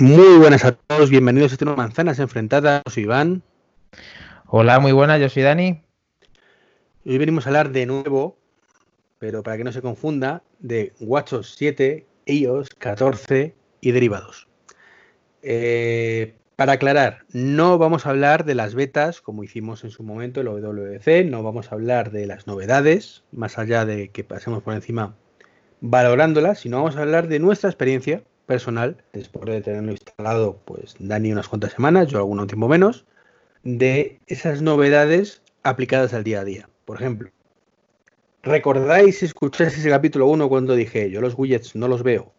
Muy buenas a todos, bienvenidos a este nuevo Manzanas Enfrentadas. Soy Iván. Hola, muy buenas, yo soy Dani. Hoy venimos a hablar de nuevo, pero para que no se confunda, de WatchOS 7, iOS 14 y derivados. Eh, para aclarar, no vamos a hablar de las betas como hicimos en su momento el WWDC, no vamos a hablar de las novedades, más allá de que pasemos por encima valorándolas, sino vamos a hablar de nuestra experiencia personal, después de tenerlo instalado, pues Dani unas cuantas semanas, yo algún tiempo menos, de esas novedades aplicadas al día a día. Por ejemplo, ¿recordáis si escucháis ese capítulo 1 cuando dije yo los widgets no los veo?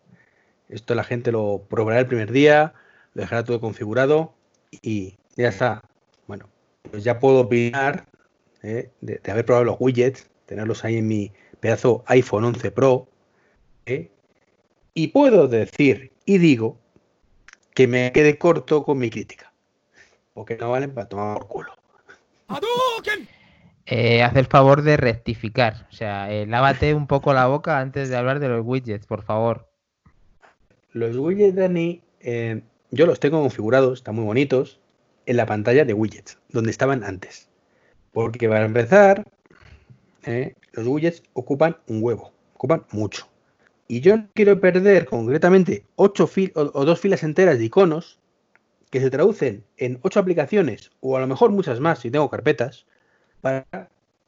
Esto la gente lo probará el primer día, lo dejará todo configurado y ya está. Bueno, pues ya puedo opinar ¿eh? de, haber probado los widgets, tenerlos ahí en mi pedazo iPhone 11 Pro, ¿eh? Y puedo decir y digo que me quede corto con mi crítica. Porque no valen para tomar por culo. Eh, haz el favor de rectificar. O sea, eh, lávate un poco la boca antes de hablar de los widgets, por favor. Los widgets, Dani, eh, yo los tengo configurados, están muy bonitos, en la pantalla de widgets, donde estaban antes. Porque para empezar, los widgets ocupan un huevo, ocupan mucho y yo quiero perder concretamente ocho o, dos filas enteras de iconos que se traducen en ocho aplicaciones o a lo mejor muchas más si tengo carpetas para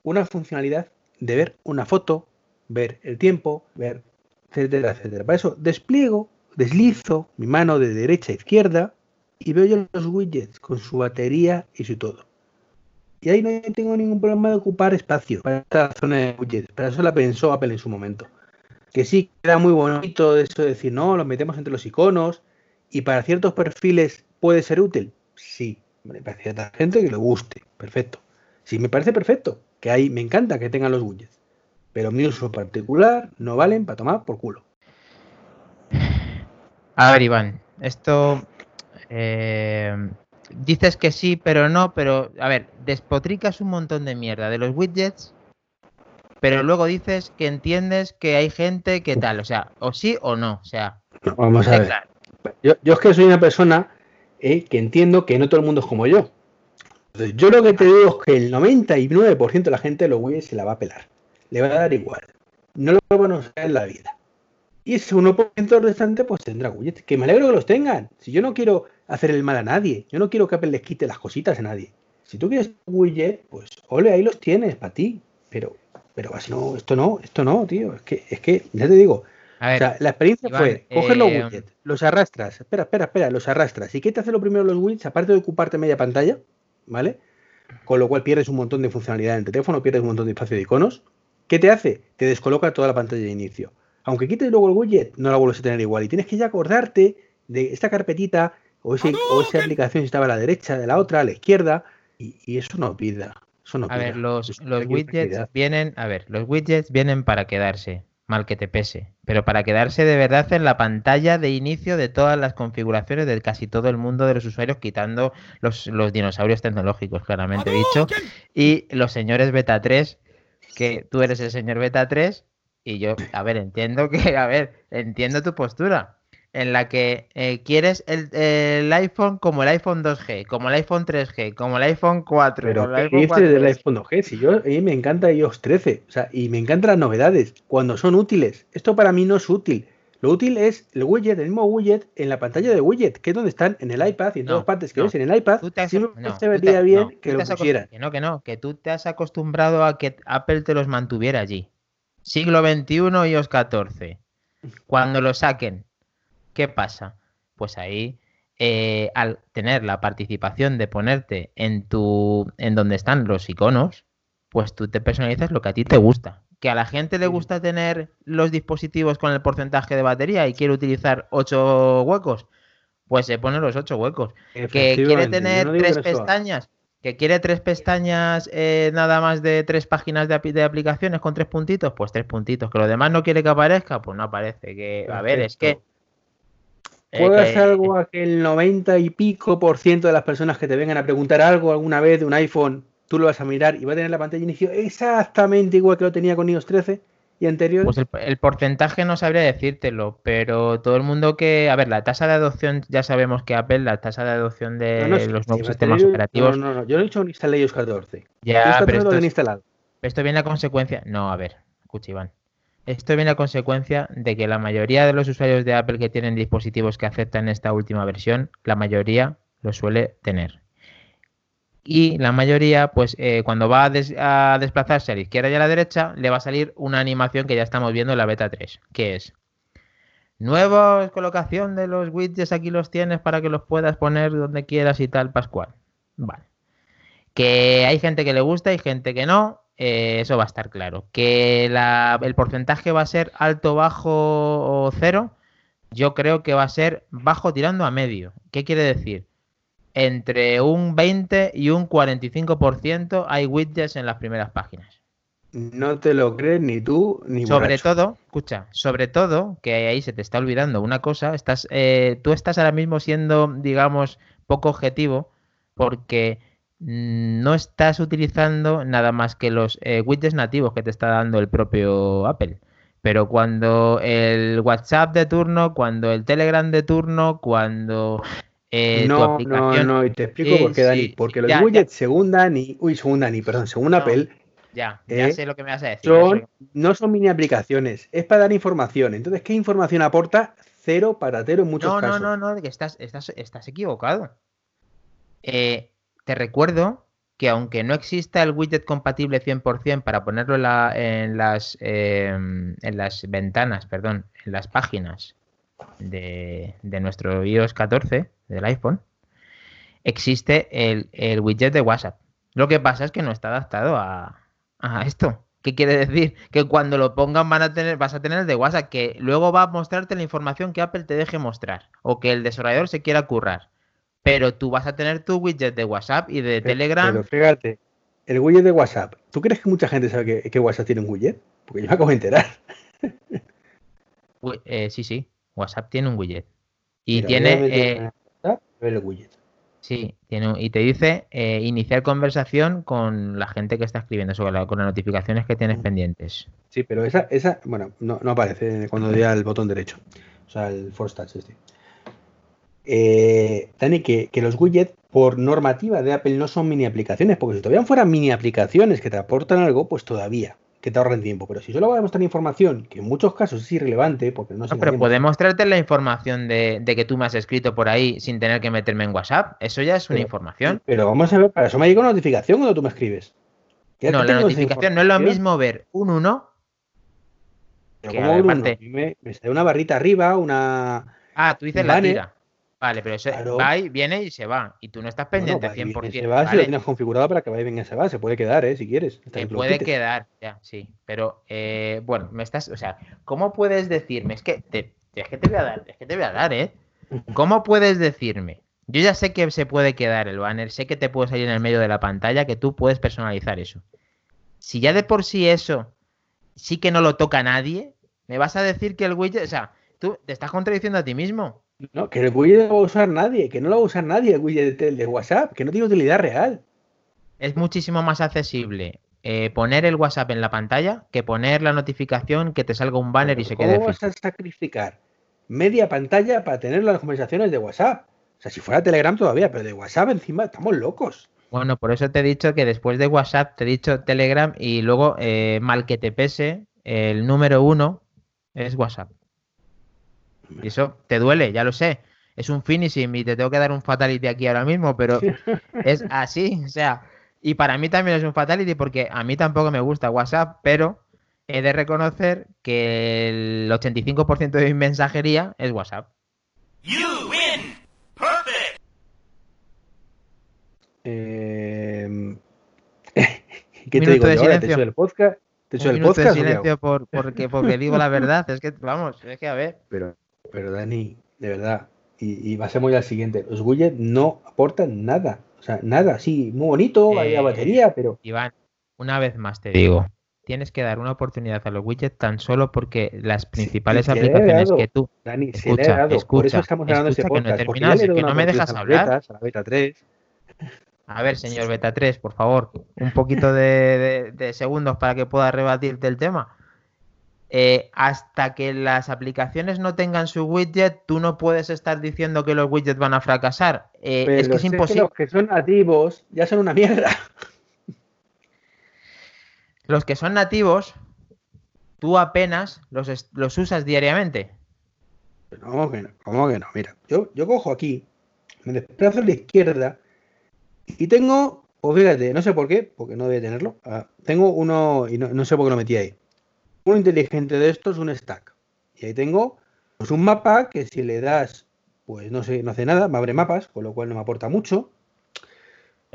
una funcionalidad de ver una foto, ver el tiempo, ver etcétera, etcétera. Para eso despliego, deslizo mi mano de derecha a izquierda y veo yo los widgets con su batería y su todo. Y ahí no tengo ningún problema de ocupar espacio para esta zona de widgets. Para eso la pensó Apple en su momento que sí queda muy bonito eso de decir, no, lo metemos entre los iconos y para ciertos perfiles puede ser útil. Sí, me parece a cierta gente que le guste, perfecto. Sí, me parece perfecto, que ahí me encanta que tengan los widgets, pero mi uso particular no valen para tomar por culo. A ver, Iván, esto eh, dices que sí, pero no, pero a ver, despotricas un montón de mierda de los widgets pero luego dices que entiendes que hay gente que tal, o sea, o sí o no, o sea. vamos a ver. Yo, es que soy una persona eh, que entiendo que no todo el mundo es como yo. yo lo que te digo es que el 99% de la gente lo güeyes se la va a pelar. Le va a dar igual. No lo va a conocer en la vida. Y ese 1% restante pues tendrá widgets. Que me alegro que los tengan. Si yo no quiero hacer el mal a nadie, yo no quiero que Apple les quite las cositas a nadie. Si tú quieres un widget, pues ole, ahí los tienes para ti. Pero pero así no, esto no, esto no, tío. Es que, es que, ya te digo. o sea, la experiencia fue coger los eh, widgets, los arrastras, espera, espera, espera, los arrastras. ¿Y qué te hace lo primero los widgets? Aparte de ocuparte media pantalla, ¿vale? Con lo cual pierdes un montón de funcionalidad en el teléfono, pierdes un montón de espacio de iconos. ¿Qué te hace? Te descoloca toda la pantalla de inicio. Aunque quites luego el widget, no la vuelves a tener igual. Y tienes que ya acordarte de esta carpetita o, o esa aplicación si estaba a la derecha, de la otra, a la izquierda. Y, y eso no a ver, los, los widgets vienen, a ver, los widgets vienen para quedarse, mal que te pese, pero para quedarse de verdad en la pantalla de inicio de todas las configuraciones de casi todo el mundo de los usuarios, quitando los, los dinosaurios tecnológicos, claramente dicho, y los señores beta 3, que tú eres el señor beta 3, y yo, a ver, entiendo que, a ver, entiendo tu postura, en la que eh, quieres el, iPhone como el iPhone 2G, como el iPhone 3G, como el iPhone 4. Pero como el ¿qué dices del iPhone 2G? Si yo, a mí me encanta iOS 13, o sea, y me encantan las novedades, cuando son útiles. Esto para mí no es útil. Lo útil es el widget, el mismo widget en la pantalla de widget, que es donde están en el iPad y en todas partes que ves en el iPad. si no, se vería bien que lo pusieran. Que no, que no, que tú te has acostumbrado a que Apple te los mantuviera allí. Siglo XXI, iOS 14. Cuando lo saquen, ¿Qué pasa? Pues ahí, eh, al tener la participación de ponerte en tu. en donde están los iconos, pues tú te personalizas lo que a ti te gusta. Que a la gente le gusta tener los dispositivos con el porcentaje de batería y quiere utilizar ocho huecos, pues se pone los ocho huecos. Que quiere tener tres pestañas, que quiere tres pestañas eh, nada más de tres páginas de, de, aplicaciones con tres puntitos, pues tres puntitos. Que lo demás no quiere que aparezca, pues no aparece. Que, a ver, es que ¿Puede ser algo a que el 90 y pico por ciento de las personas que te vengan a preguntar algo alguna vez de un iPhone, tú lo vas a mirar y va a tener la pantalla inicio exactamente igual que lo tenía con iOS 13? y anterior. Pues el, porcentaje no sabría decírtelo, pero todo el mundo que. A ver, la tasa de adopción, ya sabemos que Apple, la tasa de adopción de los nuevos sistemas operativos. No, no, no, yo no he dicho que instale iOS 14. Ya, pero esto, instalado. esto viene a consecuencia. No, a ver, escucha, Iván. Esto viene a consecuencia de que la mayoría de los usuarios de Apple que tienen dispositivos que aceptan esta última versión, la mayoría lo suele tener. Y la mayoría, pues eh, cuando va a, desplazarse a la izquierda y a la derecha, le va a salir una animación que ya estamos viendo en la beta 3, que es nueva colocación de los widgets, aquí los tienes para que los puedas poner donde quieras y tal, Pascual. Vale. Que hay gente que le gusta y gente que no, eh, eso va a estar claro. Que el porcentaje va a ser alto, bajo o cero, yo creo que va a ser bajo tirando a medio. ¿Qué quiere decir? Entre un 20 y un 45% hay widgets en las primeras páginas. No te lo crees ni tú ni Sobre todo, escucha, sobre todo, que ahí se te está olvidando una cosa, estás, eh, tú estás ahora mismo siendo, digamos, poco objetivo porque no estás utilizando nada más que los eh, widgets nativos que te está dando el propio Apple. Pero cuando el WhatsApp de turno, cuando el Telegram de turno, cuando eh, no, tu aplicación... No, no, y te explico por qué, Dani. porque los widgets, según Dani, uy, según Dani, perdón, según Apple... Ya, ya eh, sé lo que me vas a decir. no son mini aplicaciones, es para dar información. Entonces, ¿qué información aporta? Cero patatero en muchos casos. No, no, no, que estás, estás, estás equivocado. Eh, te recuerdo que aunque no exista el widget compatible 100% para ponerlo en, las, em, en las ventanas, perdón, en las páginas de, nuestro iOS 14 del iPhone, existe el, widget de WhatsApp. Lo que pasa es que no está adaptado a, esto. ¿Qué quiere decir? Que cuando lo pongan van a tener, vas a tener el de WhatsApp, que luego va a mostrarte la información que Apple te deje mostrar o que el desarrollador se quiera currar pero tú vas a tener tu widget de WhatsApp y de Telegram. Pero fíjate, el widget de WhatsApp, ¿tú crees que mucha gente sabe que, WhatsApp tiene un widget? Porque yo me acabo de enterar. Eh, sí, sí, WhatsApp tiene un widget. Y tiene... Eh, el widget. Sí, tiene, y te dice eh, iniciar conversación con la gente que está escribiendo, sobre con las notificaciones que tienes pendientes. Sí, pero esa, esa bueno, no, no aparece cuando le el botón derecho. O sea, el Force Touch este eh, Dani, que, los widgets por normativa de Apple no son mini aplicaciones, porque si todavía fueran mini aplicaciones que te aportan algo, pues todavía, que te ahorren tiempo. Pero si solo voy a mostrar información, que en muchos casos es irrelevante, porque no, no Pero puede mostrarte la información de, que tú me has escrito por ahí sin tener que meterme en WhatsApp. Eso ya es una información. Pero vamos a ver, para eso me llega una notificación cuando tú me escribes. No, la notificación no es lo mismo ver un 1 que como me, me da una barrita arriba, una. Ah, tú dices la tira. Vale, pero ese va y viene y se va. Y tú no estás pendiente 100%. Se va si lo tienes configurado para que vaya y venga se va. Se puede quedar, ¿eh? Si quieres. Se puede quedar, ya, sí. Pero, eh, bueno, me estás. O sea, ¿cómo puedes decirme? Es que te, es que te voy a dar, es que te voy a dar, ¿eh? ¿Cómo puedes decirme? Yo ya sé que se puede quedar el banner, sé que te puede salir en el medio de la pantalla, que tú puedes personalizar eso. Si ya de por sí eso sí que no lo toca nadie, me vas a decir que el widget, o sea, tú te estás contradiciendo a ti mismo. No, que el widget no lo va a usar nadie, que no lo va a usar nadie el widget de, WhatsApp, que no tiene utilidad real. Es muchísimo más accesible eh, poner el WhatsApp en la pantalla que poner la notificación que te salga un banner y se quede. ¿Cómo vas a sacrificar media pantalla para tener las conversaciones de WhatsApp? O sea, si fuera Telegram todavía, pero de WhatsApp encima estamos locos. Bueno, por eso te he dicho que después de WhatsApp te he dicho Telegram y luego, eh, mal que te pese, el número uno es WhatsApp. Y eso te duele, ya lo sé. Es un finishing y te tengo que dar un fatality aquí ahora mismo, pero es así. O sea, y para mí también es un fatality porque a mí tampoco me gusta WhatsApp, pero he de reconocer que el 85% de mi mensajería es WhatsApp. You win. Perfect. Eh... ¿Qué te digo? De silencio. ¿Te hecho el podcast? ¿Te hecho el podcast? de silencio por, porque, porque digo la verdad. Es que, vamos, es que a ver. Pero pero Dani, de verdad, y, y pasemos ya al siguiente, los widgets no aportan nada, o sea, nada, sí, muy bonito, eh, batería, pero... Iván, una vez más te digo, tienes que dar una oportunidad a los widgets tan solo porque las principales aplicaciones que tú Dani, escucha, escucha, por eso estamos hablando de ese podcast, que no, que no me dejas hablar. a la beta 3. A ver, señor Beta 3, por favor, un poquito de, de, de segundos para que pueda rebatirte el tema. Eh, hasta que las aplicaciones no tengan su widget, tú no puedes estar diciendo que los widgets van a fracasar. Eh, es que es imposible. los que son nativos ya son una mierda. Los que son nativos, tú apenas los, los usas diariamente. ¿Cómo que no? ¿Cómo que no? Mira, yo, yo cojo aquí, me desplazo a la izquierda y tengo, pues fíjate, no sé por qué, porque no debe tenerlo. Ah, tengo uno, y no, sé por qué lo metí ahí. Uno inteligente de estos, un stack. Y ahí tengo pues, un mapa que si le das, pues no sé, no hace nada, me abre mapas, con lo cual no me aporta mucho.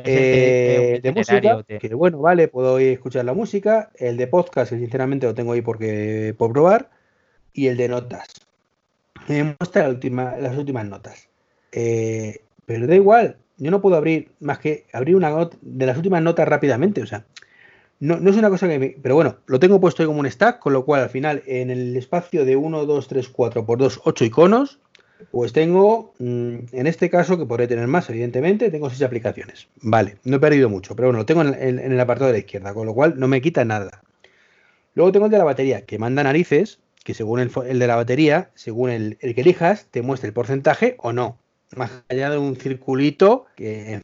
Eh, de música, que bueno, vale, puedo escuchar la música. El de podcast, que sinceramente lo tengo ahí porque por probar. Y el de notas. Me muestra las últimas notas. Eh, pero da igual, yo no puedo abrir más que abrir una de las últimas notas rápidamente. O sea, no, es una cosa que me. Pero bueno, lo tengo puesto ahí como un stack, con lo cual al final en el espacio de 1, 2, 3, 4 por 2, 8 iconos, pues tengo, mm, en este caso, que podré tener más, evidentemente, tengo 6 aplicaciones. Vale, no he perdido mucho, pero bueno, lo tengo en, el apartado de la izquierda, con lo cual no me quita nada. Luego tengo el de la batería, que manda narices, que según el, de la batería, según el, el, que elijas, te muestra el porcentaje o no. Más allá de un circulito que,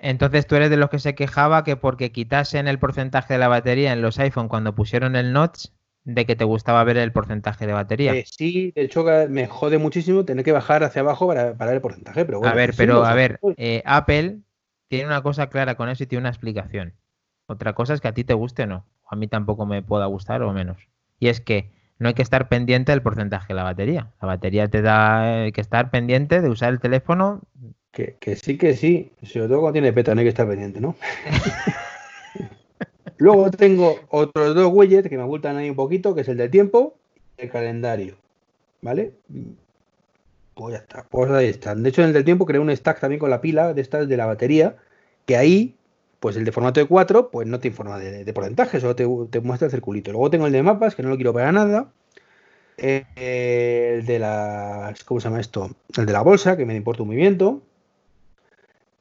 entonces tú eres de los que se quejaba que porque quitasen el porcentaje de la batería en los iPhone cuando pusieron el notch, de que te gustaba ver el porcentaje de batería. Eh, sí, de hecho me jode muchísimo tener que bajar hacia abajo para, ver el porcentaje, pero bueno. A ver, pero a ver, eh, Apple tiene una cosa clara con eso y tiene una explicación. Otra cosa es que a ti te guste o no. A mí tampoco me pueda gustar o menos. Y es que no hay que estar pendiente del porcentaje de la batería. La batería te da eh, que estar pendiente de usar el teléfono que, sí, que sí. Sobre todo cuando tiene peta, no hay que estar pendiente, ¿no? Luego tengo otros dos widgets que me ocultan ahí un poquito, que es el del tiempo y el calendario. ¿Vale? Pues ya está. Pues ahí están. De hecho, en el del tiempo creé un stack también con la pila de estas de la batería, que ahí, pues el de formato de 4, pues no te informa de, porcentaje, solo te, te, muestra el circulito. Luego tengo el de mapas, que no lo quiero para nada. el de las. ¿Cómo se llama esto? El de la bolsa, que me importa un movimiento.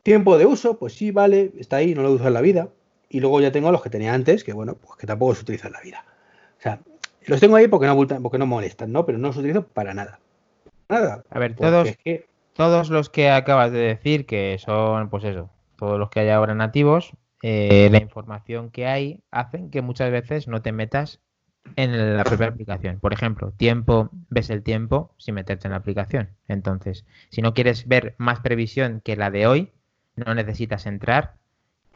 Tiempo de uso, pues sí, vale, está ahí, no lo uso en la vida. Y luego ya tengo los que tenía antes, que bueno, pues que tampoco se utilizan en la vida. O sea, los tengo ahí porque no, porque no molestan, ¿no? Pero no los utilizo para nada. Nada. A ver, todos, todos los que acabas de decir, que son, pues eso, todos los que hay ahora nativos, eh, la información que hay hacen que muchas veces no te metas en la propia aplicación. Por ejemplo, tiempo, ves el tiempo sin meterte en la aplicación. Entonces, si no quieres ver más previsión que la de hoy, no necesitas entrar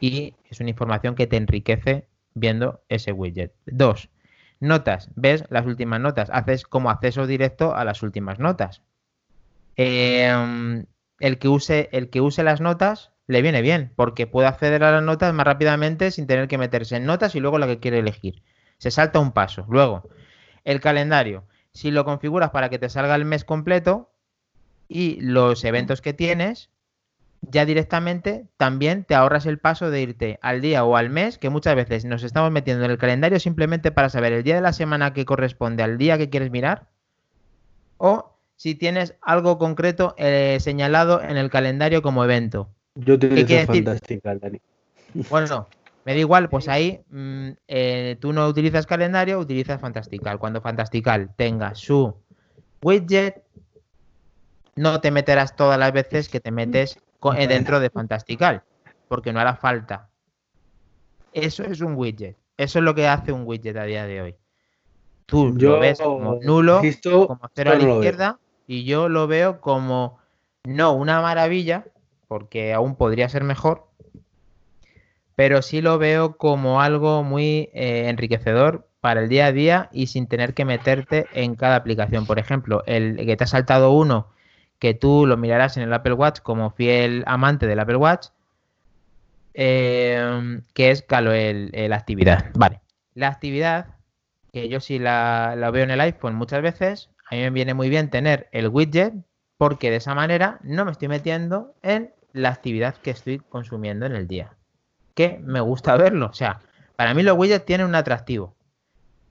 y es una información que te enriquece viendo ese widget. Dos, notas. Ves las últimas notas. Haces como acceso directo a las últimas notas. Em, el, que use, el que use las notas le viene bien porque puede acceder a las notas más rápidamente sin tener que meterse en notas y luego la que quiere elegir. Se salta un paso. Luego, el calendario. Si lo configuras para que te salga el mes completo y los eventos que tienes, ya directamente también te ahorras el paso de irte al día o al mes, que muchas veces nos estamos metiendo en el calendario simplemente para saber el día de la semana que corresponde al día que quieres mirar, o si tienes algo concreto eh, señalado en el calendario como evento. Yo te fantástica, Dani. Bueno, me da igual, pues ahí mm, eh, tú no utilizas calendario, utilizas Fantastical. Cuando Fantastical tenga su widget, no te meterás todas las veces que te metes dentro de Fantastical, porque no hará falta. Eso es un widget. Eso es lo que hace un widget a día de hoy. Tú lo ves como nulo, como cero a la izquierda, y yo lo veo como no una maravilla, porque aún podría ser mejor, pero sí lo veo como algo muy eh, enriquecedor para el día a día y sin tener que meterte en cada aplicación. Por ejemplo, el que te ha saltado uno que tú lo mirarás en el Apple Watch como fiel amante del Apple Watch, eh, que es, claro, la actividad. Vale, la actividad, que yo sí la, veo en el iPhone muchas veces, a mí me viene muy bien tener el widget, porque de esa manera no me estoy metiendo en la actividad que estoy consumiendo en el día. Que me gusta verlo. O sea, para mí los widgets tienen un atractivo.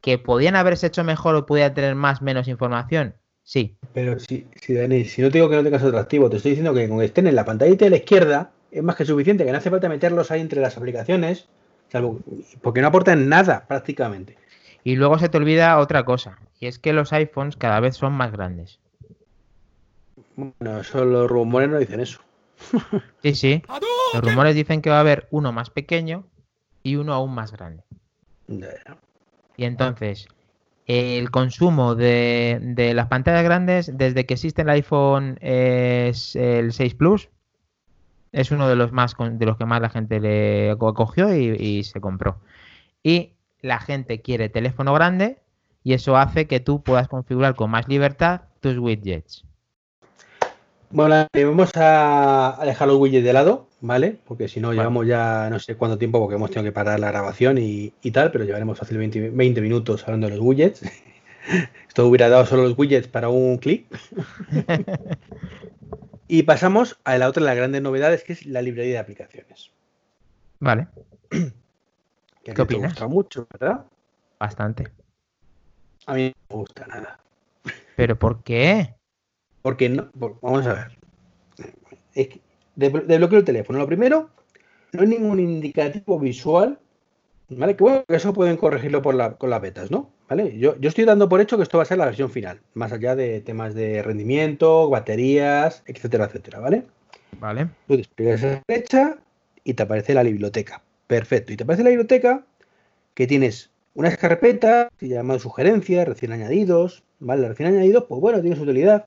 Que podían haberse hecho mejor o pudiera tener más menos información. Sí. Pero si, si, Dani, si no te digo que no tengas atractivo, te estoy diciendo que con que estén en la pantallita de la izquierda es más que suficiente, que no hace falta meterlos ahí entre las aplicaciones, salvo porque no aportan nada prácticamente. Y luego se te olvida otra cosa, y es que los iPhones cada vez son más grandes. Bueno, eso los rumores no dicen eso. Sí, sí. Los rumores dicen que va a haber uno más pequeño y uno aún más grande. Y entonces, el consumo de, las pantallas grandes, desde que existe el iPhone es el 6 Plus, es uno de los más de los que más la gente le cogió y, se compró. Y la gente quiere teléfono grande y eso hace que tú puedas configurar con más libertad tus widgets. Bueno, vamos a dejar los widgets de lado, ¿vale? Porque si no, llevamos ya no sé cuánto tiempo, porque hemos tenido que parar la grabación y, tal, pero llevaremos fácilmente 20, minutos hablando de los widgets. Esto hubiera dado solo los widgets para un clic. y pasamos a la otra de las grandes novedades, que es la librería de aplicaciones. Vale. Que ¿Qué opinas? gusta mucho, ¿verdad? Bastante. A mí no me gusta nada. ¿Pero por qué? Porque no, vamos a ver. Es que desbloqueo el teléfono. Lo primero, no hay ningún indicativo visual, ¿vale? Que bueno, eso pueden corregirlo por la, con las betas, ¿no? ¿Vale? Yo, yo estoy dando por hecho que esto va a ser la versión final, más allá de temas de rendimiento, baterías, etcétera, etcétera, ¿vale? Vale. Tú despliegas a la derecha y te aparece la biblioteca. Perfecto. Y te aparece la biblioteca que tienes unas carpetas llaman sugerencias, recién añadidos, ¿vale? Recién añadidos, pues bueno, tiene su utilidad.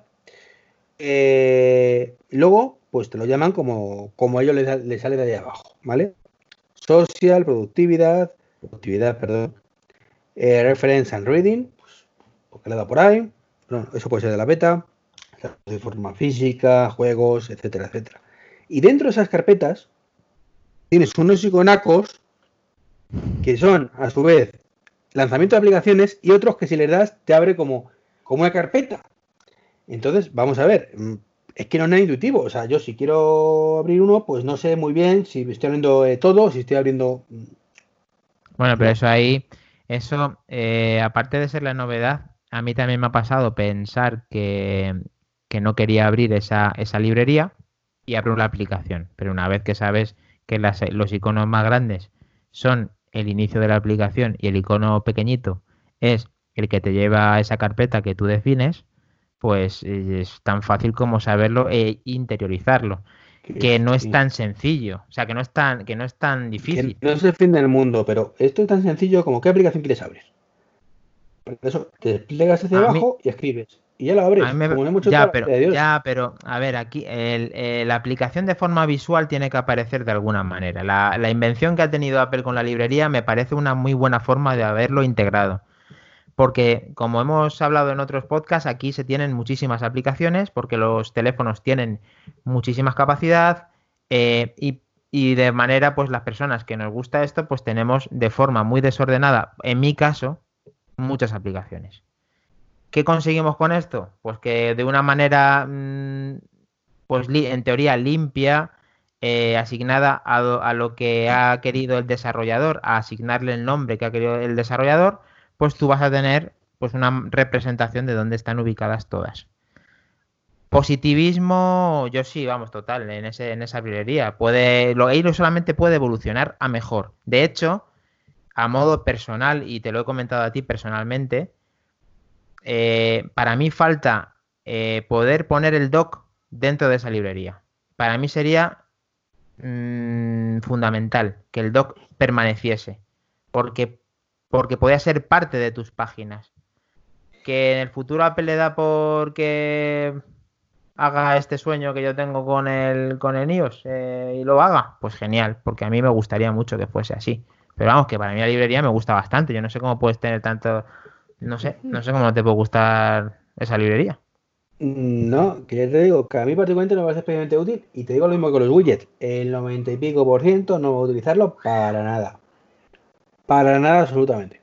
Eh, luego, pues te lo llaman como, como a ellos les, sale de ahí abajo, ¿vale? Social, productividad, productividad, perdón, eh, reference and reading, pues, porque le da por ahí, eso puede ser de la beta, de forma física, juegos, etcétera, etcétera. Y dentro de esas carpetas tienes unos iconacos que son, a su vez, lanzamiento de aplicaciones y otros que si les das te abre como, como una carpeta. Entonces, vamos a ver, mm, es que no es nada intuitivo. O sea, yo si quiero abrir uno, pues no sé muy bien si estoy abriendo eh, todo, si estoy abriendo. Mm, bueno, pero eso ahí, eso, eh, aparte de ser la novedad, a mí también me ha pasado pensar que, no quería abrir esa, esa librería y abro la aplicación. Pero una vez que sabes que los iconos más grandes son el inicio de la aplicación y el icono pequeñito es el que te lleva a esa carpeta que tú defines, pues es tan fácil como saberlo e interiorizarlo. Que no es tan sencillo, o sea, que no es tan, que no es tan difícil. no es el fin del mundo, pero esto es tan sencillo como qué aplicación quieres abrir. Por eso te desplegas hacia abajo y escribes. Y ya lo abres. ya, pero, ya, pero, a ver, aquí eh, la aplicación de forma visual tiene que aparecer de alguna manera. La, la invención que ha tenido Apple con la librería me parece una muy buena forma de haberlo integrado porque como hemos hablado en otros podcasts, aquí se tienen muchísimas aplicaciones porque los teléfonos tienen muchísima capacidad eh, y, de manera, pues las personas que nos gusta esto, pues tenemos de forma muy desordenada, en mi caso, muchas aplicaciones. ¿Qué conseguimos con esto? Pues que de una manera, mm, pues en teoría limpia, eh, asignada a, a lo que ha querido el desarrollador, a asignarle el nombre que ha querido el desarrollador, pues tú vas a tener pues una representación de dónde están ubicadas todas. Positivismo, yo sí, vamos, total, en, ese, en esa librería. Puede, lo, no solamente puede evolucionar a mejor. De hecho, a modo personal, y te lo he comentado a ti personalmente, eh, para mí falta eh, poder poner el doc dentro de esa librería. Para mí sería mm, fundamental que el doc permaneciese. Porque porque podía ser parte de tus páginas. Que en el futuro Apple le da por que haga este sueño que yo tengo con el, con el iOS eh, y lo haga, pues genial, porque a mí me gustaría mucho que fuese así. Pero vamos, que para mí la librería me gusta bastante. Yo no sé cómo puedes tener tanto. No sé, no sé cómo te puede gustar esa librería. No, que te digo que a mí particularmente no me parece especialmente útil y te digo lo mismo con los widgets. El 90 y pico por ciento no voy a utilizarlo para nada. Para nada, absolutamente.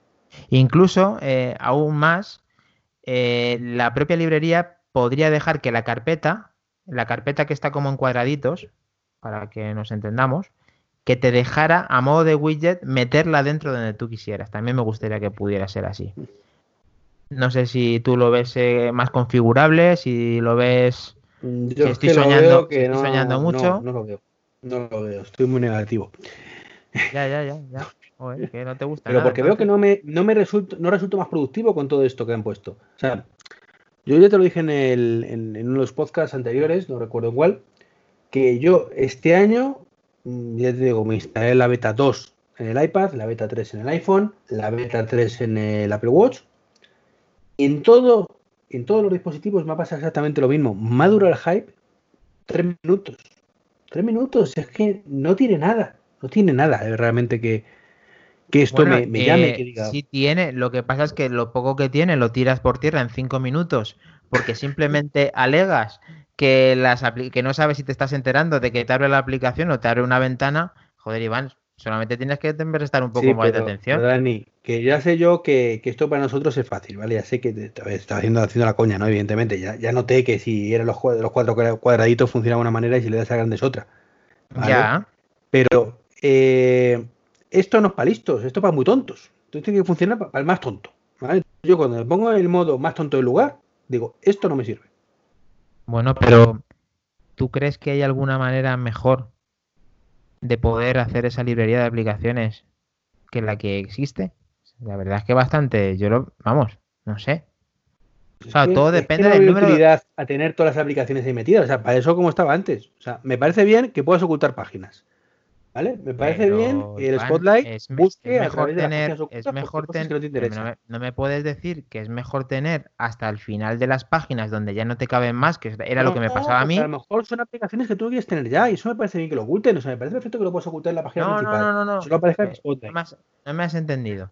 Incluso, eh, aún más, eh, la propia librería podría dejar que la carpeta, la carpeta que está como en cuadraditos, para que nos entendamos, que te dejara a modo de widget meterla dentro de donde tú quisieras. También me gustaría que pudiera ser así. No sé si tú lo ves eh, más configurable, si lo ves. Yo estoy soñando, que soñando mucho. No, no, lo veo. No lo veo. Estoy muy negativo. Ya, ya, ya. ya. que no te gusta. Pero porque veo que no me, no me resulta, no resulta más productivo con todo esto que han puesto. O sea, yo ya te lo dije en, el, en, uno de los podcasts anteriores, no recuerdo cuál, que yo este año, mm, ya te digo, me instalé la beta 2 en el iPad, la beta 3 en el iPhone, la beta 3 en el Apple Watch. Y en todo, en todos los dispositivos me ha pasado exactamente lo mismo. Me ha durado el hype tres minutos. Tres minutos, es que no tiene nada, no tiene nada realmente que, que esto me, llame. Eh, que diga... Sí tiene, lo que pasa es que lo poco que tiene lo tiras por tierra en cinco minutos, porque simplemente alegas que, las que no sabes si te estás enterando de que te abre la aplicación o te abre una ventana. Joder, Iván, Solamente tienes que prestar un poco más de atención. Dani, que ya sé yo que, esto para nosotros es fácil, ¿vale? Ya sé que te, estaba haciendo, haciendo la coña, ¿no? Evidentemente, ya, ya noté que si eran los, los cuatro cuadraditos funcionaba de una manera y si le das a grande es otra. Ya. Pero eh, esto no es para listos, esto es para muy tontos. Esto tiene que funcionar para, el más tonto. ¿vale? Yo cuando me pongo el modo más tonto del lugar, digo, esto no me sirve. Bueno, pero ¿tú crees que hay alguna manera mejor de poder hacer esa librería de aplicaciones que la que existe. La verdad es que bastante, yo lo, vamos, no sé. O sea, todo depende de la utilidad a tener todas las aplicaciones ahí metidas. O sea, para eso como estaba antes. O sea, me parece bien que puedas ocultar páginas. ¿Vale? Me parece bien que el Spotlight es, busque mejor tener, es mejor tener, no, me puedes decir que es mejor tener hasta el final de las páginas donde ya no te caben más, que era lo que me pasaba a mí. A lo mejor son aplicaciones que tú quieres tener ya y eso me parece bien que lo oculten. O sea, me parece perfecto que lo puedas ocultar en la página principal. No, no, no, no. no, me has, entendido.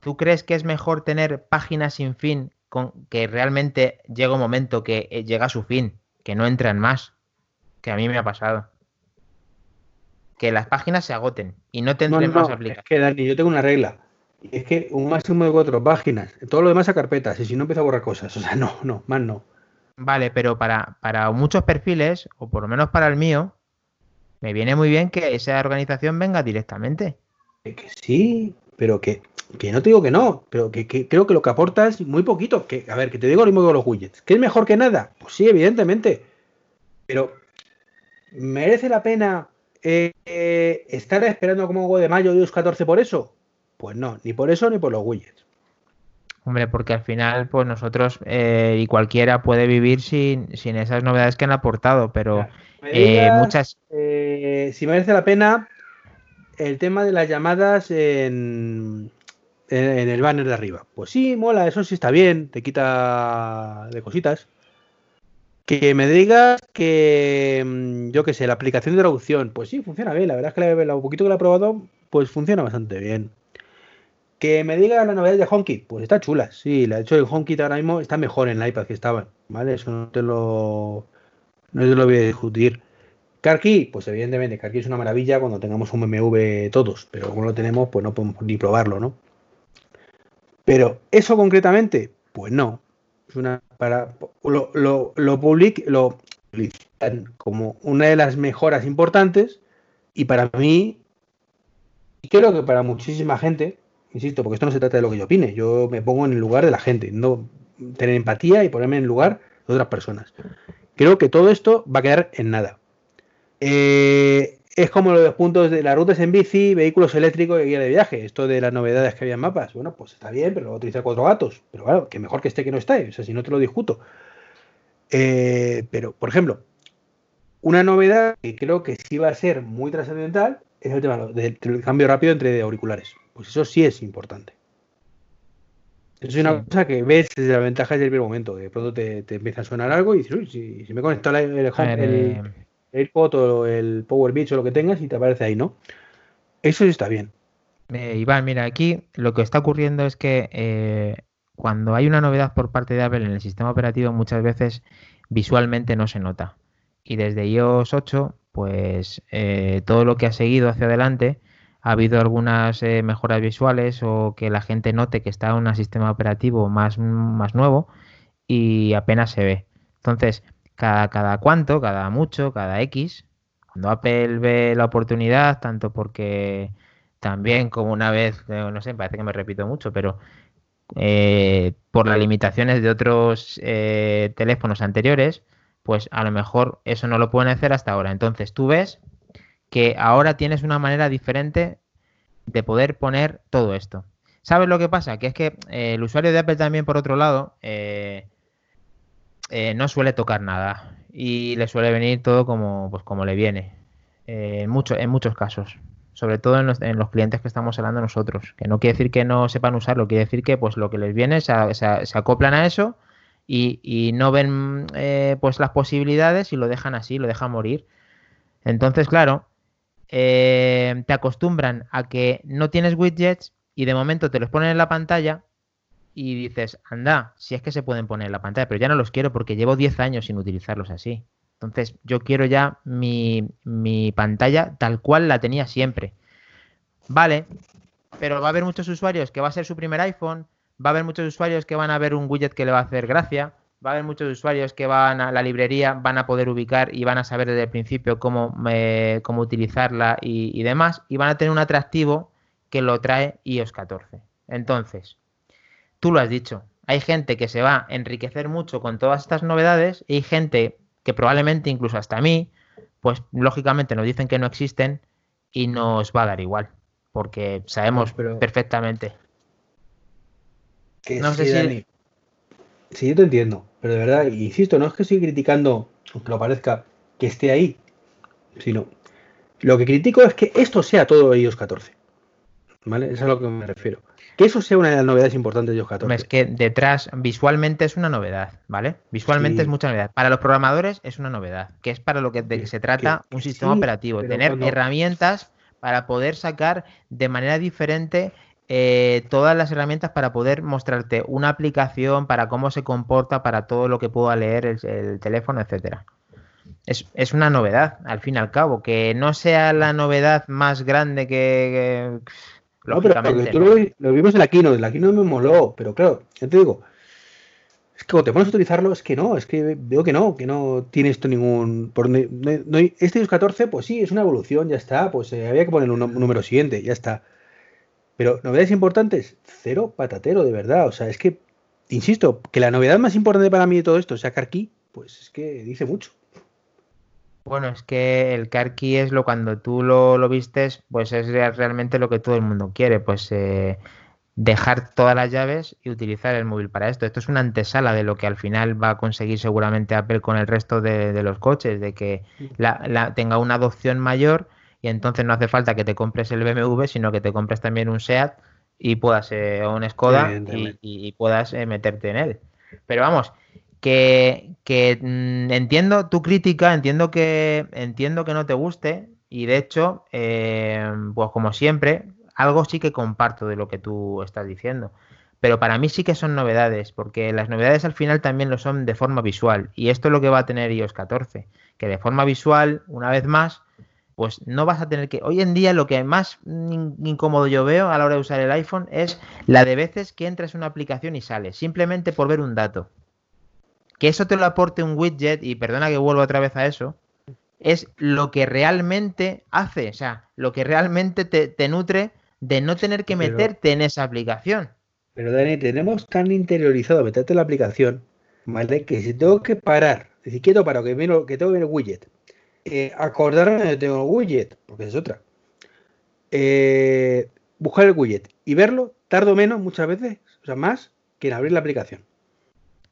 ¿Tú crees que es mejor tener páginas sin fin con que realmente llega un momento que eh, llega a su fin, que no entran más? Que a mí me ha pasado que las páginas se agoten y no tendré más aplicaciones. Es que Dani, yo tengo una regla. Y es que un máximo de cuatro páginas, todo lo demás a carpetas, y si no empiezo a borrar cosas. O sea, no, no, más no. Vale, pero para, para muchos perfiles, o por lo menos para el mío, me viene muy bien que esa organización venga directamente. Que sí, pero que, que no te digo que no, pero que, creo que lo que aporta es muy poquito. Que, a ver, que te digo lo mismo que los widgets. ¿Que es mejor que nada? Pues sí, evidentemente. Pero, ¿merece la pena eh, ¿Estar esperando como huevo de mayo de 14 por eso? Pues no, ni por eso ni por los widgets. Hombre, porque al final, pues nosotros eh, y cualquiera puede vivir sin, esas novedades que han aportado, pero eh, muchas. si merece la pena el tema de las llamadas en, en, el banner de arriba. Pues sí, mola, eso sí está bien, te quita de cositas. Que me digas que, mm, yo qué sé, la aplicación de traducción, pues sí, funciona bien. La verdad es que la, un poquito que la he probado, pues funciona bastante bien. Que me digas la novedad de HomeKit, pues está chula, sí. La he hecho el HomeKit ahora mismo está mejor en el iPad que estaba, ¿vale? Eso no te lo, no te lo voy a discutir. CarKey, pues evidentemente, CarKey es una maravilla cuando tengamos un BMW todos, pero como lo tenemos, pues no podemos ni probarlo, ¿no? Pero eso concretamente, pues no una para lo, lo, lo, publicitan como una de las mejoras importantes y para mí y creo que para muchísima gente insisto porque esto no se trata de lo que yo opine yo me pongo en el lugar de la gente no tener empatía y ponerme en el lugar de otras personas. Creo que todo esto va a quedar en nada. Eh, es como los puntos de las rutas en bici, vehículos eléctricos y guía de viaje. Esto de las novedades que había en mapas. Bueno, pues está bien, pero lo va a utilizar cuatro gatos. Pero claro, que mejor que esté que no esté. O sea, si no te lo discuto. Eh, pero, por ejemplo, una novedad que creo que sí va a ser muy trascendental es el tema del, cambio rápido entre auriculares. Pues eso sí es importante. Eso es una cosa que ves desde la ventaja del primer momento. de pronto te, empieza a sonar algo y dices, uy, si, me conecto el, el, el, AirPod o el Power Beach o lo que tengas y te aparece ahí, ¿no? Eso está bien. Eh, Iván, mira, aquí lo que está ocurriendo es que eh, cuando hay una novedad por parte de Apple en el sistema operativo muchas veces visualmente no se nota. Y desde iOS 8, pues eh, todo lo que ha seguido hacia adelante ha habido algunas mejoras visuales o que la gente note que está en un sistema operativo más, más nuevo y apenas se ve. Entonces, cada, cada cuánto, cada mucho, cada X, cuando Apple ve la oportunidad, tanto porque también como una vez, eh, no sé, parece que me repito mucho, pero eh, por las limitaciones de otros eh, teléfonos anteriores, pues a lo mejor eso no lo pueden hacer hasta ahora. Entonces tú ves que ahora tienes una manera diferente de poder poner todo esto. ¿Sabes lo que pasa? Que es que eh, el usuario de Apple también, por otro lado, eh, eh, no suele tocar nada y le suele venir todo como, pues, como le viene. en, en muchos casos sobre todo en los, clientes que estamos hablando nosotros, que no quiere decir que no sepan usarlo, quiere decir que pues lo que les viene se, acoplan a eso y, no ven eh, pues las posibilidades y lo dejan así, lo dejan morir. Entonces, claro, eh, te acostumbran a que no tienes widgets y de momento te los ponen en la pantalla y dices, anda, si es que se pueden poner en la pantalla, pero ya no los quiero porque llevo 10 años sin utilizarlos así. Entonces, yo quiero ya mi, pantalla tal cual la tenía siempre. Vale, pero va a haber muchos usuarios que va a ser su primer iPhone, va a haber muchos usuarios que van a ver un widget que le va a hacer gracia, va a haber muchos usuarios que van a la librería, van a poder ubicar y van a saber desde el principio cómo, cómo utilizarla y, y, demás, y van a tener un atractivo que lo trae iOS 14. Entonces, tú lo has dicho, hay gente que se va a enriquecer mucho con todas estas novedades y hay gente que probablemente incluso hasta a mí, pues lógicamente nos dicen que no existen y nos va a dar igual, porque sabemos perfectamente. Que no sé si... Sí, yo te entiendo, pero de verdad, insisto, no es que estoy criticando, aunque lo parezca, que esté ahí, sino lo que critico es que esto sea todo iOS 14. ¿Vale? Eso es a lo que me refiero. Que eso sea una de las novedades importantes de iOS 14. Es que detrás, visualmente es una novedad, ¿vale? Visualmente es mucha novedad. Para los programadores es una novedad, que es para lo que, de que se trata un sistema operativo, tener herramientas para poder sacar de manera diferente eh, todas las herramientas para poder mostrarte una aplicación, para cómo se comporta, para todo lo que pueda leer el, teléfono, etcétera. Es, es, una novedad, al fin y al cabo. Que no sea la novedad más grande que no, pero tú lo, vimos en la Kino, en la Kino me moló, pero claro, ya te digo, es que cuando te pones a utilizarlo, es que no, es que veo que no, que no tiene esto ningún. Por, no, este iOS 14, pues sí, es una evolución, ya está, pues eh, había que poner un, número siguiente, ya está. Pero novedades importantes, cero patatero, de verdad. O sea, es que, insisto, que la novedad más importante para mí de todo esto sea Carkey, pues es que dice mucho. Bueno, es que el car key es lo cuando tú lo, lo vistes, pues es realmente lo que todo el mundo quiere, pues eh, dejar todas las llaves y utilizar el móvil para esto. Esto es una antesala de lo que al final va a conseguir seguramente Apple con el resto de, los coches, de que la, tenga una adopción mayor y entonces no hace falta que te compres el BMW, sino que te compres también un SEAT y puedas, eh, un Skoda y, puedas eh, meterte en él. Pero vamos, que, mm, entiendo tu crítica, entiendo que, entiendo que no te guste y de hecho, eh, pues como siempre, algo sí que comparto de lo que tú estás diciendo. Pero para mí sí que son novedades, porque las novedades al final también lo son de forma visual. Y esto es lo que va a tener iOS 14, que de forma visual, una vez más, pues no vas a tener que... Hoy en día lo que más incómodo yo veo a la hora de usar el iPhone es la de veces que entras en una aplicación y sales, simplemente por ver un dato que eso te lo aporte un widget, y perdona que vuelva otra vez a eso, es lo que realmente hace, o sea, lo que realmente te, nutre de no tener que meterte en esa aplicación. Pero Dani, tenemos tan interiorizado meterte en la aplicación, ¿vale? Que si tengo que parar, decir, quiero para que, que tengo que ver el widget, eh, acordarme de que tengo el widget, porque es otra, eh, buscar el widget y verlo, tardo menos muchas veces, o sea, más que en abrir la aplicación.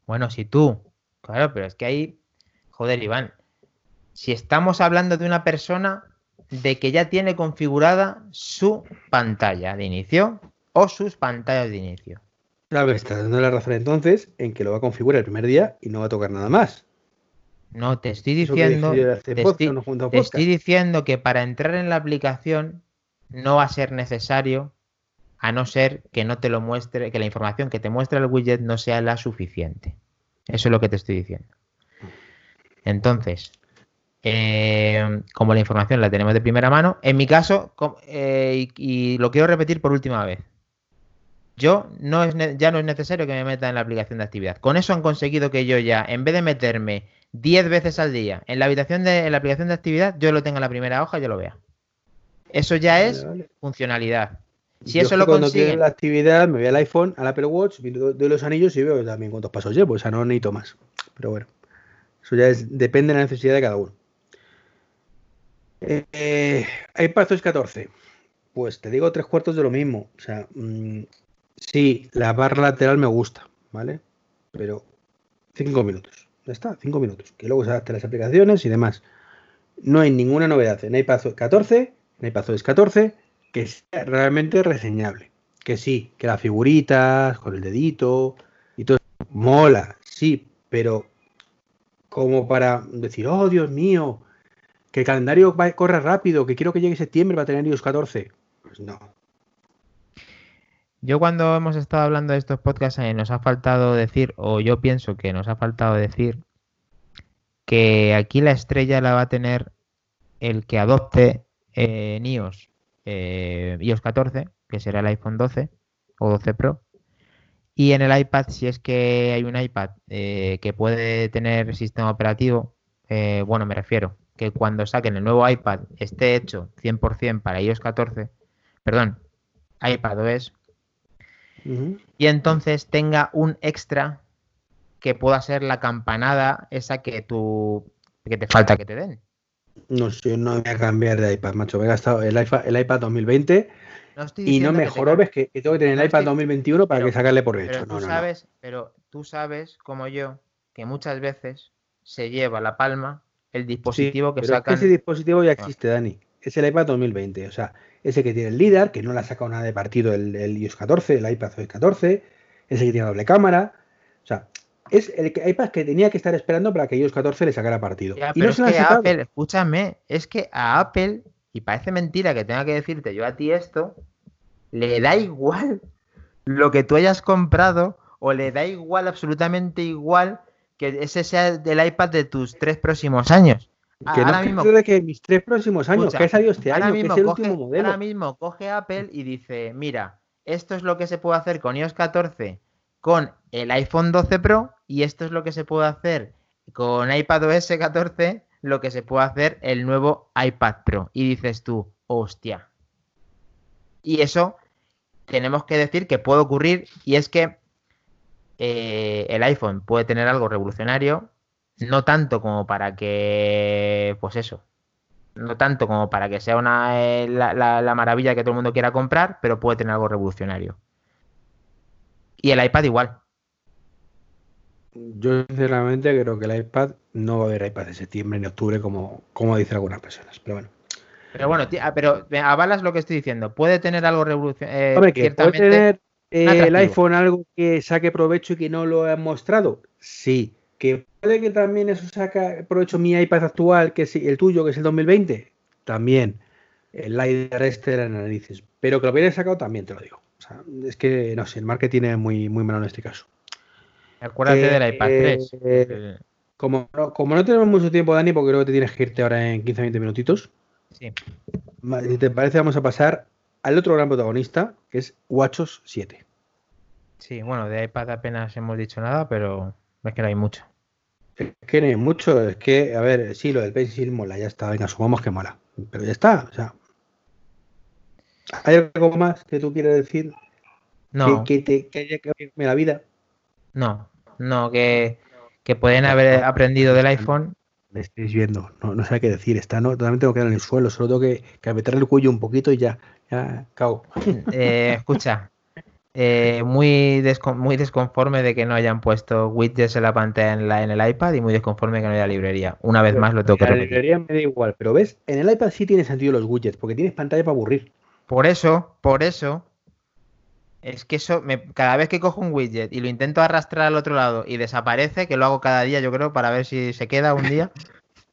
Bueno, si tú Claro, pero es que ahí, joder, Iván, si estamos hablando de una persona de que ya tiene configurada su pantalla de inicio o sus pantallas de inicio. Claro, está dando la razón entonces en que lo va a configurar el primer día y no va a tocar nada más. No, te estoy diciendo, te, estoy, diciendo que para entrar en la aplicación no va a ser necesario, a no ser que no te lo muestre, que la información que te muestra el widget no sea la suficiente. Eso es lo que te estoy diciendo. Entonces, eh, como la información la tenemos de primera mano, en mi caso, eh, y, lo quiero repetir por última vez, yo no es, ya no es necesario que me meta en la aplicación de actividad. Con eso han conseguido que yo ya, en vez de meterme 10 veces al día en la habitación de la aplicación de actividad, yo lo tenga en la primera hoja y yo lo vea. Eso ya es funcionalidad. Si eso lo cuando quiero la actividad, me voy al iPhone, al Apple Watch, doy los anillos y veo también cuántos pasos llevo. O sea, no necesito más. Pero bueno, eso ya es, depende de la necesidad de cada uno. Eh, iPadOS 14. Pues te digo tres cuartos de lo mismo. O sea, mm, sí, la barra lateral me gusta, ¿vale? Pero cinco minutos. Ya está, cinco minutos. Que luego se adapten las aplicaciones y demás. No hay ninguna novedad en iPadOS 14, en iPadOS 14, que sea realmente reseñable. Que sí, que las figuritas con el dedito y todo mola, sí, pero como para decir, oh Dios mío, que el calendario va, corre rápido, que quiero que llegue septiembre para tener iOS 14. Pues no. Yo cuando hemos estado hablando de estos podcasts eh, nos ha faltado decir, o yo pienso que nos ha faltado decir, que aquí la estrella la va a tener el que adopte eh, en iOS, eh, iOS 14, que será el iPhone 12 o 12 Pro. Y en el iPad, si es que hay un iPad que puede tener sistema operativo, bueno, me refiero, que cuando saquen el nuevo iPad esté hecho 100% para iOS 14, perdón, iPadOS, y entonces tenga un extra que pueda ser la campanada esa que tú que te falta que te den. No sé, no voy a cambiar de iPad, macho. Me he gastado el iPad, el iPad 2020 y no mejoró, ves que, tengo que tener el iPad 2021 para que sacarle por hecho. Pero tú sabes, pero tú sabes, como yo, que muchas veces se lleva la palma el dispositivo que sacan. ese dispositivo ya ah. existe, Dani. Es el iPad 2020. O sea, ese que tiene el LIDAR, que no le ha sacado nada de partido el, iOS 14, el iPad OS 14, ese que tiene doble cámara. O sea, es el iPad que tenía que estar esperando para que iOS 14 le sacara partido. y no es que Apple, escúchame, es que a Apple, y parece mentira que tenga que decirte yo a ti esto, le da igual lo que tú hayas comprado o le da igual, absolutamente igual, que ese sea el iPad de tus tres próximos años. Que ahora mismo, de que mis tres próximos años, que ha salido este año, que es el último modelo. Ahora mismo coge Apple y dice, mira, esto es lo que se puede hacer con iOS 14 con el iPhone 12 Pro y esto es lo que se puede hacer con iPadOS 14, lo que se puede hacer el nuevo iPad Pro. Y dices tú, hostia. Y eso tenemos que decir que puede ocurrir y es que eh, el iPhone puede tener algo revolucionario, no tanto como para que, pues eso, no tanto como para que sea una, eh, la, maravilla que todo el mundo quiera comprar, pero puede tener algo revolucionario. Y el iPad igual. Yo sinceramente creo que el iPad no va a haber iPad de septiembre ni octubre como, como dicen algunas personas, pero bueno. Pero bueno, ah, pero avalas lo que estoy diciendo. Puede tener algo revolucionario. Eh, Hombre, que puede tener el iPhone algo que saque provecho y que no lo han mostrado? Sí. ¿Que puede que también eso saque provecho mi iPad actual, que es el tuyo, que es el 2020? También. El LiDAR este de análisis. Pero que lo hubiera sacado también, te lo digo. Es que, no sé, el marketing es muy, muy malo en este caso. Acuérdate del iPad 3. Eh, como, no, como no tenemos mucho tiempo, Dani, porque creo que te tienes que irte ahora en 15-20 minutitos. Sí. Si te parece, vamos a pasar al otro gran protagonista, que es WatchOS 7. Sí, bueno, de iPad apenas hemos dicho nada, pero es que no hay mucho. Es que no hay mucho, es que, a ver, sí, lo del Pencil mola, ya está, venga, sumamos que mola. Pero ya está, o sea. ¿Hay algo más que tú quieres decir? No. Que, te, que haya que la vida. No, no, que, que pueden haber aprendido del iPhone me estáis viendo, no, no sé qué decir, está no, totalmente tengo que en el suelo, solo tengo que, que meterle el cuello un poquito y ya, ya, cao. Eh, escucha, eh, muy, muy desconforme de que no hayan puesto widgets en la pantalla en, la, en el iPad y muy desconforme de que no haya librería. Una vez más lo tengo que repetir. La librería me da igual, pero ves, en el iPad sí tiene sentido los widgets, porque tienes pantalla para aburrir. Por eso, por eso, es que eso, me, cada vez que cojo un widget y lo intento arrastrar al otro lado y desaparece, que lo hago cada día, yo creo, para ver si se queda un día.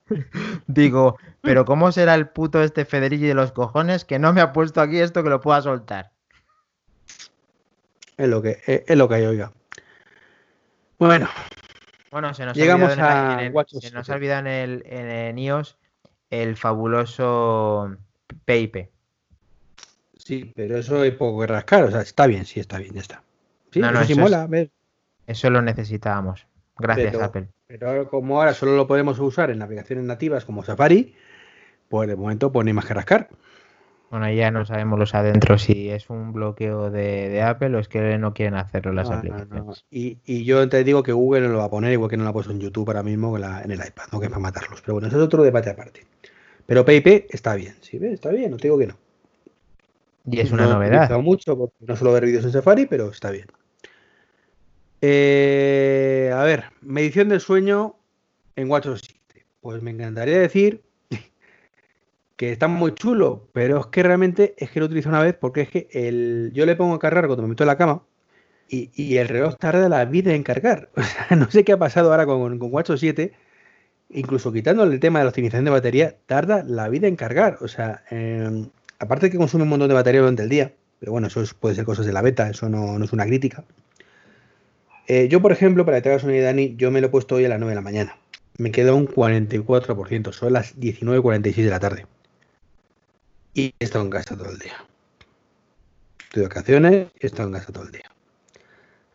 digo, pero ¿cómo será el puto este Federici de los cojones que no me ha puesto aquí esto que lo pueda soltar? Es lo que, es, lo que hay, oiga. Bueno. Bueno, se nos llegamos ha a en se nos ha olvidado en el, en iOS el fabuloso PIP. Sí, pero eso hay poco que rascar. O sea, está bien, sí, está bien, ya está. Sí, no, no, eso, mola. eso lo necesitábamos. Gracias, Apple. Pero como ahora solo lo podemos usar en aplicaciones nativas como Safari, pues de momento pues ni más que rascar. Bueno, ya no sabemos los adentros si es un bloqueo de, Apple o es que no quieren hacerlo las aplicaciones. Y, yo te digo que Google no lo va a poner, igual que no lo ha puesto en YouTube ahora mismo en, el iPad, no que es para matarlos. Pero bueno, eso es otro debate aparte. Pero PIP está bien, ¿sí? Está bien, no te digo que no. Y es una no novedad. mucho porque no suelo ver vídeos en Safari, pero está bien. Eh, a ver, medición del sueño en WatchOS 7. Pues me encantaría decir que está muy chulo, pero es que realmente es que lo utilizo una vez porque es que el, yo le pongo a cargar cuando me meto en la cama y, el reloj tarda la vida en cargar. O sea, no sé qué ha pasado ahora con, con WatchOS 7, incluso quitando el tema de la optimización de batería, tarda la vida en cargar. O sea, em, aparte que consume un montón de batería durante el día, pero bueno, eso puede ser cosas de la beta, eso no, es una crítica. Eh, yo, por ejemplo, para que te hagas una idea, Dani, yo me lo he puesto hoy a las 9 de la mañana. Me queda un 44%, son las 19.46 de la tarde. Y he estado en casa todo el día. Estoy de vacaciones y he estado en casa todo el día.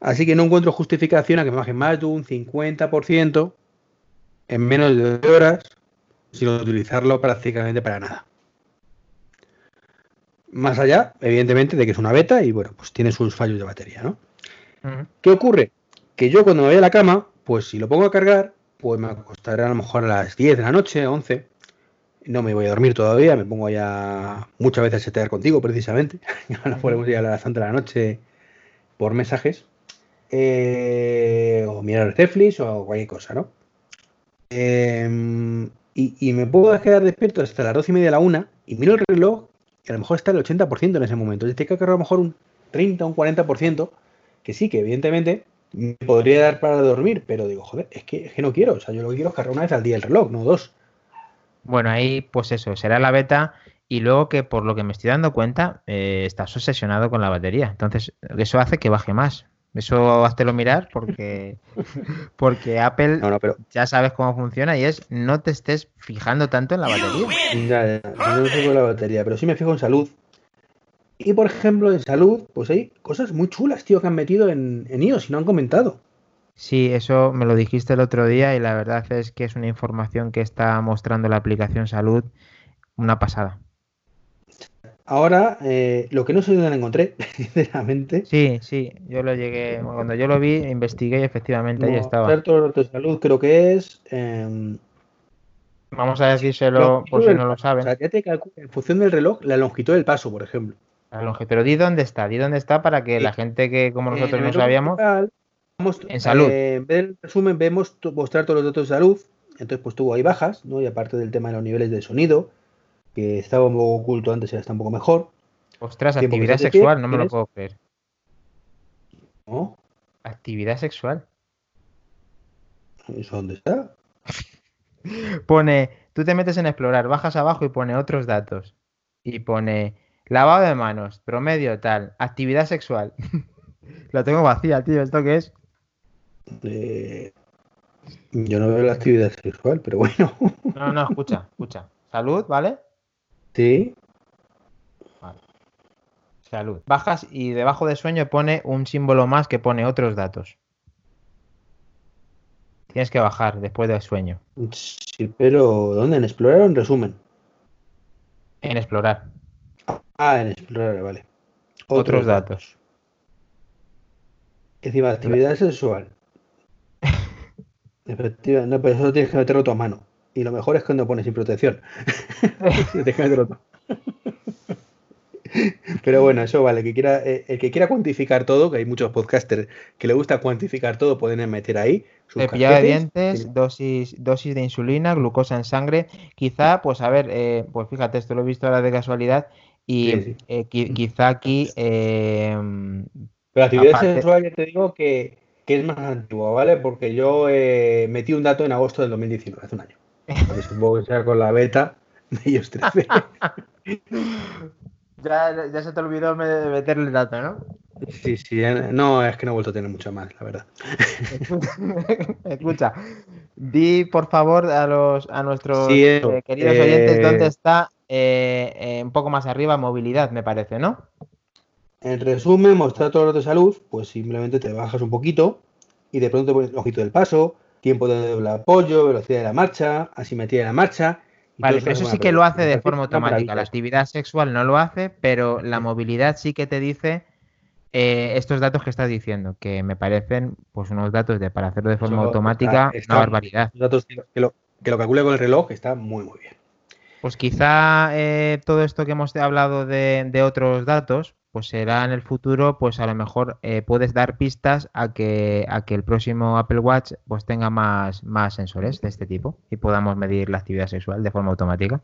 Así que no encuentro justificación a que me baje más de un 50% en menos de dos horas sin utilizarlo prácticamente para nada. Más allá, evidentemente, de que es una beta y bueno, pues tiene sus fallos de batería, ¿no? ¿Qué ocurre? Que yo cuando me voy a la cama, pues si lo pongo a cargar, pues me acostaré a lo mejor a las 10 de la noche, 11. No me voy a dormir todavía, me pongo ya muchas veces a chatear contigo precisamente. Nos podemos ir a las de la noche por mensajes. Eh, o mirar Netflix o cualquier cosa, ¿no? Em, y, me puedo quedar despierto hasta las 12 y media de la una y miro el reloj que a lo mejor está el 80% en ese momento. Es decir, que a lo mejor un 30 o un 40%, que sí, que evidentemente me podría dar para dormir, pero digo, joder, es que, no quiero. O sea, yo lo que quiero es cargar una vez al día el reloj, no dos. Bueno, ahí pues eso, será la beta y luego que por lo que me estoy dando cuenta, eh, estás obsesionado con la batería. Entonces, eso hace que baje más. Eso háztelo mirar porque, porque Apple ya sabes cómo funciona y es no te estés fijando tanto en la batería. Ya, no me fijo en la batería, pero sí me fijo en salud. Y por ejemplo, en salud, pues hay cosas muy chulas, tío, que han metido en, en iOS y no han comentado. Sí, eso me lo dijiste el otro día y la verdad es que es una información que está mostrando la aplicación salud una pasada. Ahora, eh, lo que no sé dónde la encontré, sinceramente. Sí, sí, yo lo llegué, cuando yo lo vi, investigué y efectivamente ahí estaba. de salud creo que es... Em, Vamos a decírselo por si no lo saben. O sea, te en función del reloj, la longitud del paso, por ejemplo. La longitud, pero di dónde está, di dónde está para que la gente que como nosotros no sabíamos... en salud. Eh, en vez del resumen vemos mostrar todos los datos de salud, entonces pues tuvo ahí bajas, ¿no? Y aparte del tema de los niveles de sonido, que estaba un poco oculto antes y ahora está un poco mejor. Ostras, actividad sexual, no me lo puedo creer. ¿No? Actividad sexual. ¿Eso dónde está? pone, tú te metes en explorar, bajas abajo y pone otros datos. Y pone lavado de manos, promedio tal, actividad sexual. lo tengo vacía, tío, ¿esto qué es? Eh, yo no veo la actividad sexual, pero bueno. no, no, escucha, escucha. Salud, ¿vale? Sí. Salud. Bajas y debajo de sueño pone un símbolo más que pone otros datos. Tienes que bajar después del sueño. Sí, pero ¿dónde? ¿En explorar o en resumen? En explorar. Ah, en explorar, vale. Otros, datos. Encima, actividad sexual. Efectivamente, no, pero eso tienes que meterlo a tu mano. Y lo mejor es cuando pones sin protección. Pero bueno, eso vale. Que quiera, eh, el que quiera cuantificar todo, que hay muchos podcasters que le gusta cuantificar todo, pueden meter ahí. Cepillado de dientes, dosis, dosis de insulina, glucosa en sangre. Quizá, pues a ver, eh, pues fíjate, esto lo he visto ahora de casualidad. Y eh, quizá aquí. Pero la actividad sexual, ya te digo que, que, es más antigua, ¿vale? Porque yo metí un dato en agosto del 2019, hace un año. Supongo que sea con la beta de ellos 13. ya, ya se te olvidó meterle el dato, ¿no? Sí, sí, no, es que no he vuelto a tener mucho más, la verdad. Escucha, di por favor a los a nuestros eh, queridos oyentes dónde eh, está eh, un poco más arriba movilidad, me parece, ¿no? En resumen, mostrar todos los de salud, pues simplemente te bajas un poquito y de pronto pones el ojito del paso, tiempo de doble apoyo, velocidad de la marcha, asimetría de la marcha. Vale, pero eso sí que lo hace de forma automática. La actividad sexual no lo hace, pero la movilidad sí que te dice eh, estos datos que estás diciendo, que me parecen pues unos datos de para hacerlo de forma automática, una barbaridad. datos que lo, que lo calcule con el reloj está muy, muy bien. Pues quizá eh, todo esto que hemos hablado de, otros datos, pues será en el futuro, pues a lo mejor eh, puedes dar pistas a que, a que el próximo Apple Watch pues tenga más, más sensores de este tipo y podamos medir la actividad sexual de forma automática.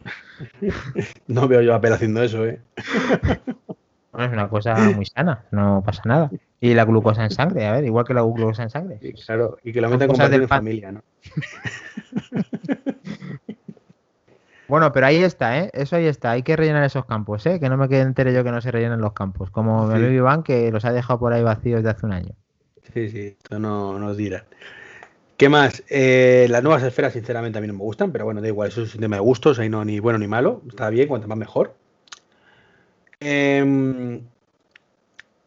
No veo yo Apple haciendo eso, ¿eh? Bueno, es una cosa muy sana, no pasa nada. Y la glucosa en sangre, a ver, igual que la glucosa en sangre. claro, y que lo metan con de familia, ¿no? Bueno, pero ahí está, ¿eh? Eso ahí está. Hay que rellenar esos campos, ¿eh? Que no me quede entere yo que no se rellenen los campos. Como el Iván, que los ha dejado por ahí vacíos de hace un año. Sí, sí, esto no nos dirá. ¿Qué más? Eh, las nuevas esferas, sinceramente, a mí no me gustan, pero bueno, da igual, eso es un tema de gustos, ahí no ni bueno ni malo. Está bien, cuanto más mejor. Em,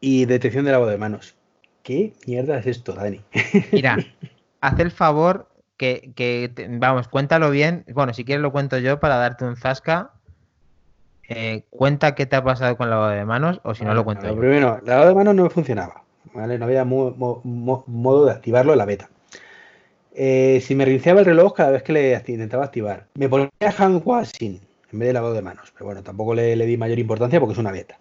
y detección de lavado de manos. ¿Qué mierda es esto, Dani? Mira, haz el favor que, vamos, cuéntalo bien. Bueno, si quieres lo cuento yo para darte un zasca. Eh, cuenta qué te ha pasado con el lavado de manos o si no lo cuento. Lo primero, el lavado de manos no me funcionaba. ¿vale? No había modo de activarlo en la beta. Eh, si me reiniciaba el reloj cada vez que le intentaba activar, me ponía hand washing en vez de lavado de manos. Pero bueno, tampoco le, le di mayor importancia porque es una beta.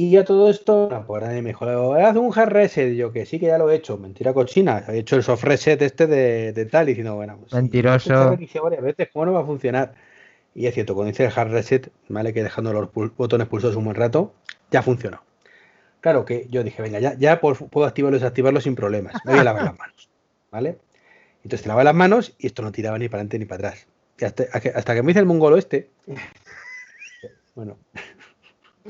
Y ya todo esto, por ahí me dijo, haz un hard reset. yo que sí que ya lo he hecho. Mentira cochina. He hecho el soft reset este de, tal. Y diciendo, bueno, pues. Mentiroso. varias veces, ¿cómo no va a funcionar? Y es cierto, cuando hice el hard reset, ¿vale? Que dejando los botones pulsados un buen rato, ya funcionó. Claro que yo dije, venga, ya, ya puedo activarlo y desactivarlo sin problemas. Me voy a lavar las manos. ¿Vale? Entonces te lavas las manos y esto no tiraba ni para adelante ni para atrás. Y hasta, hasta que me hice el mongolo este. Bueno,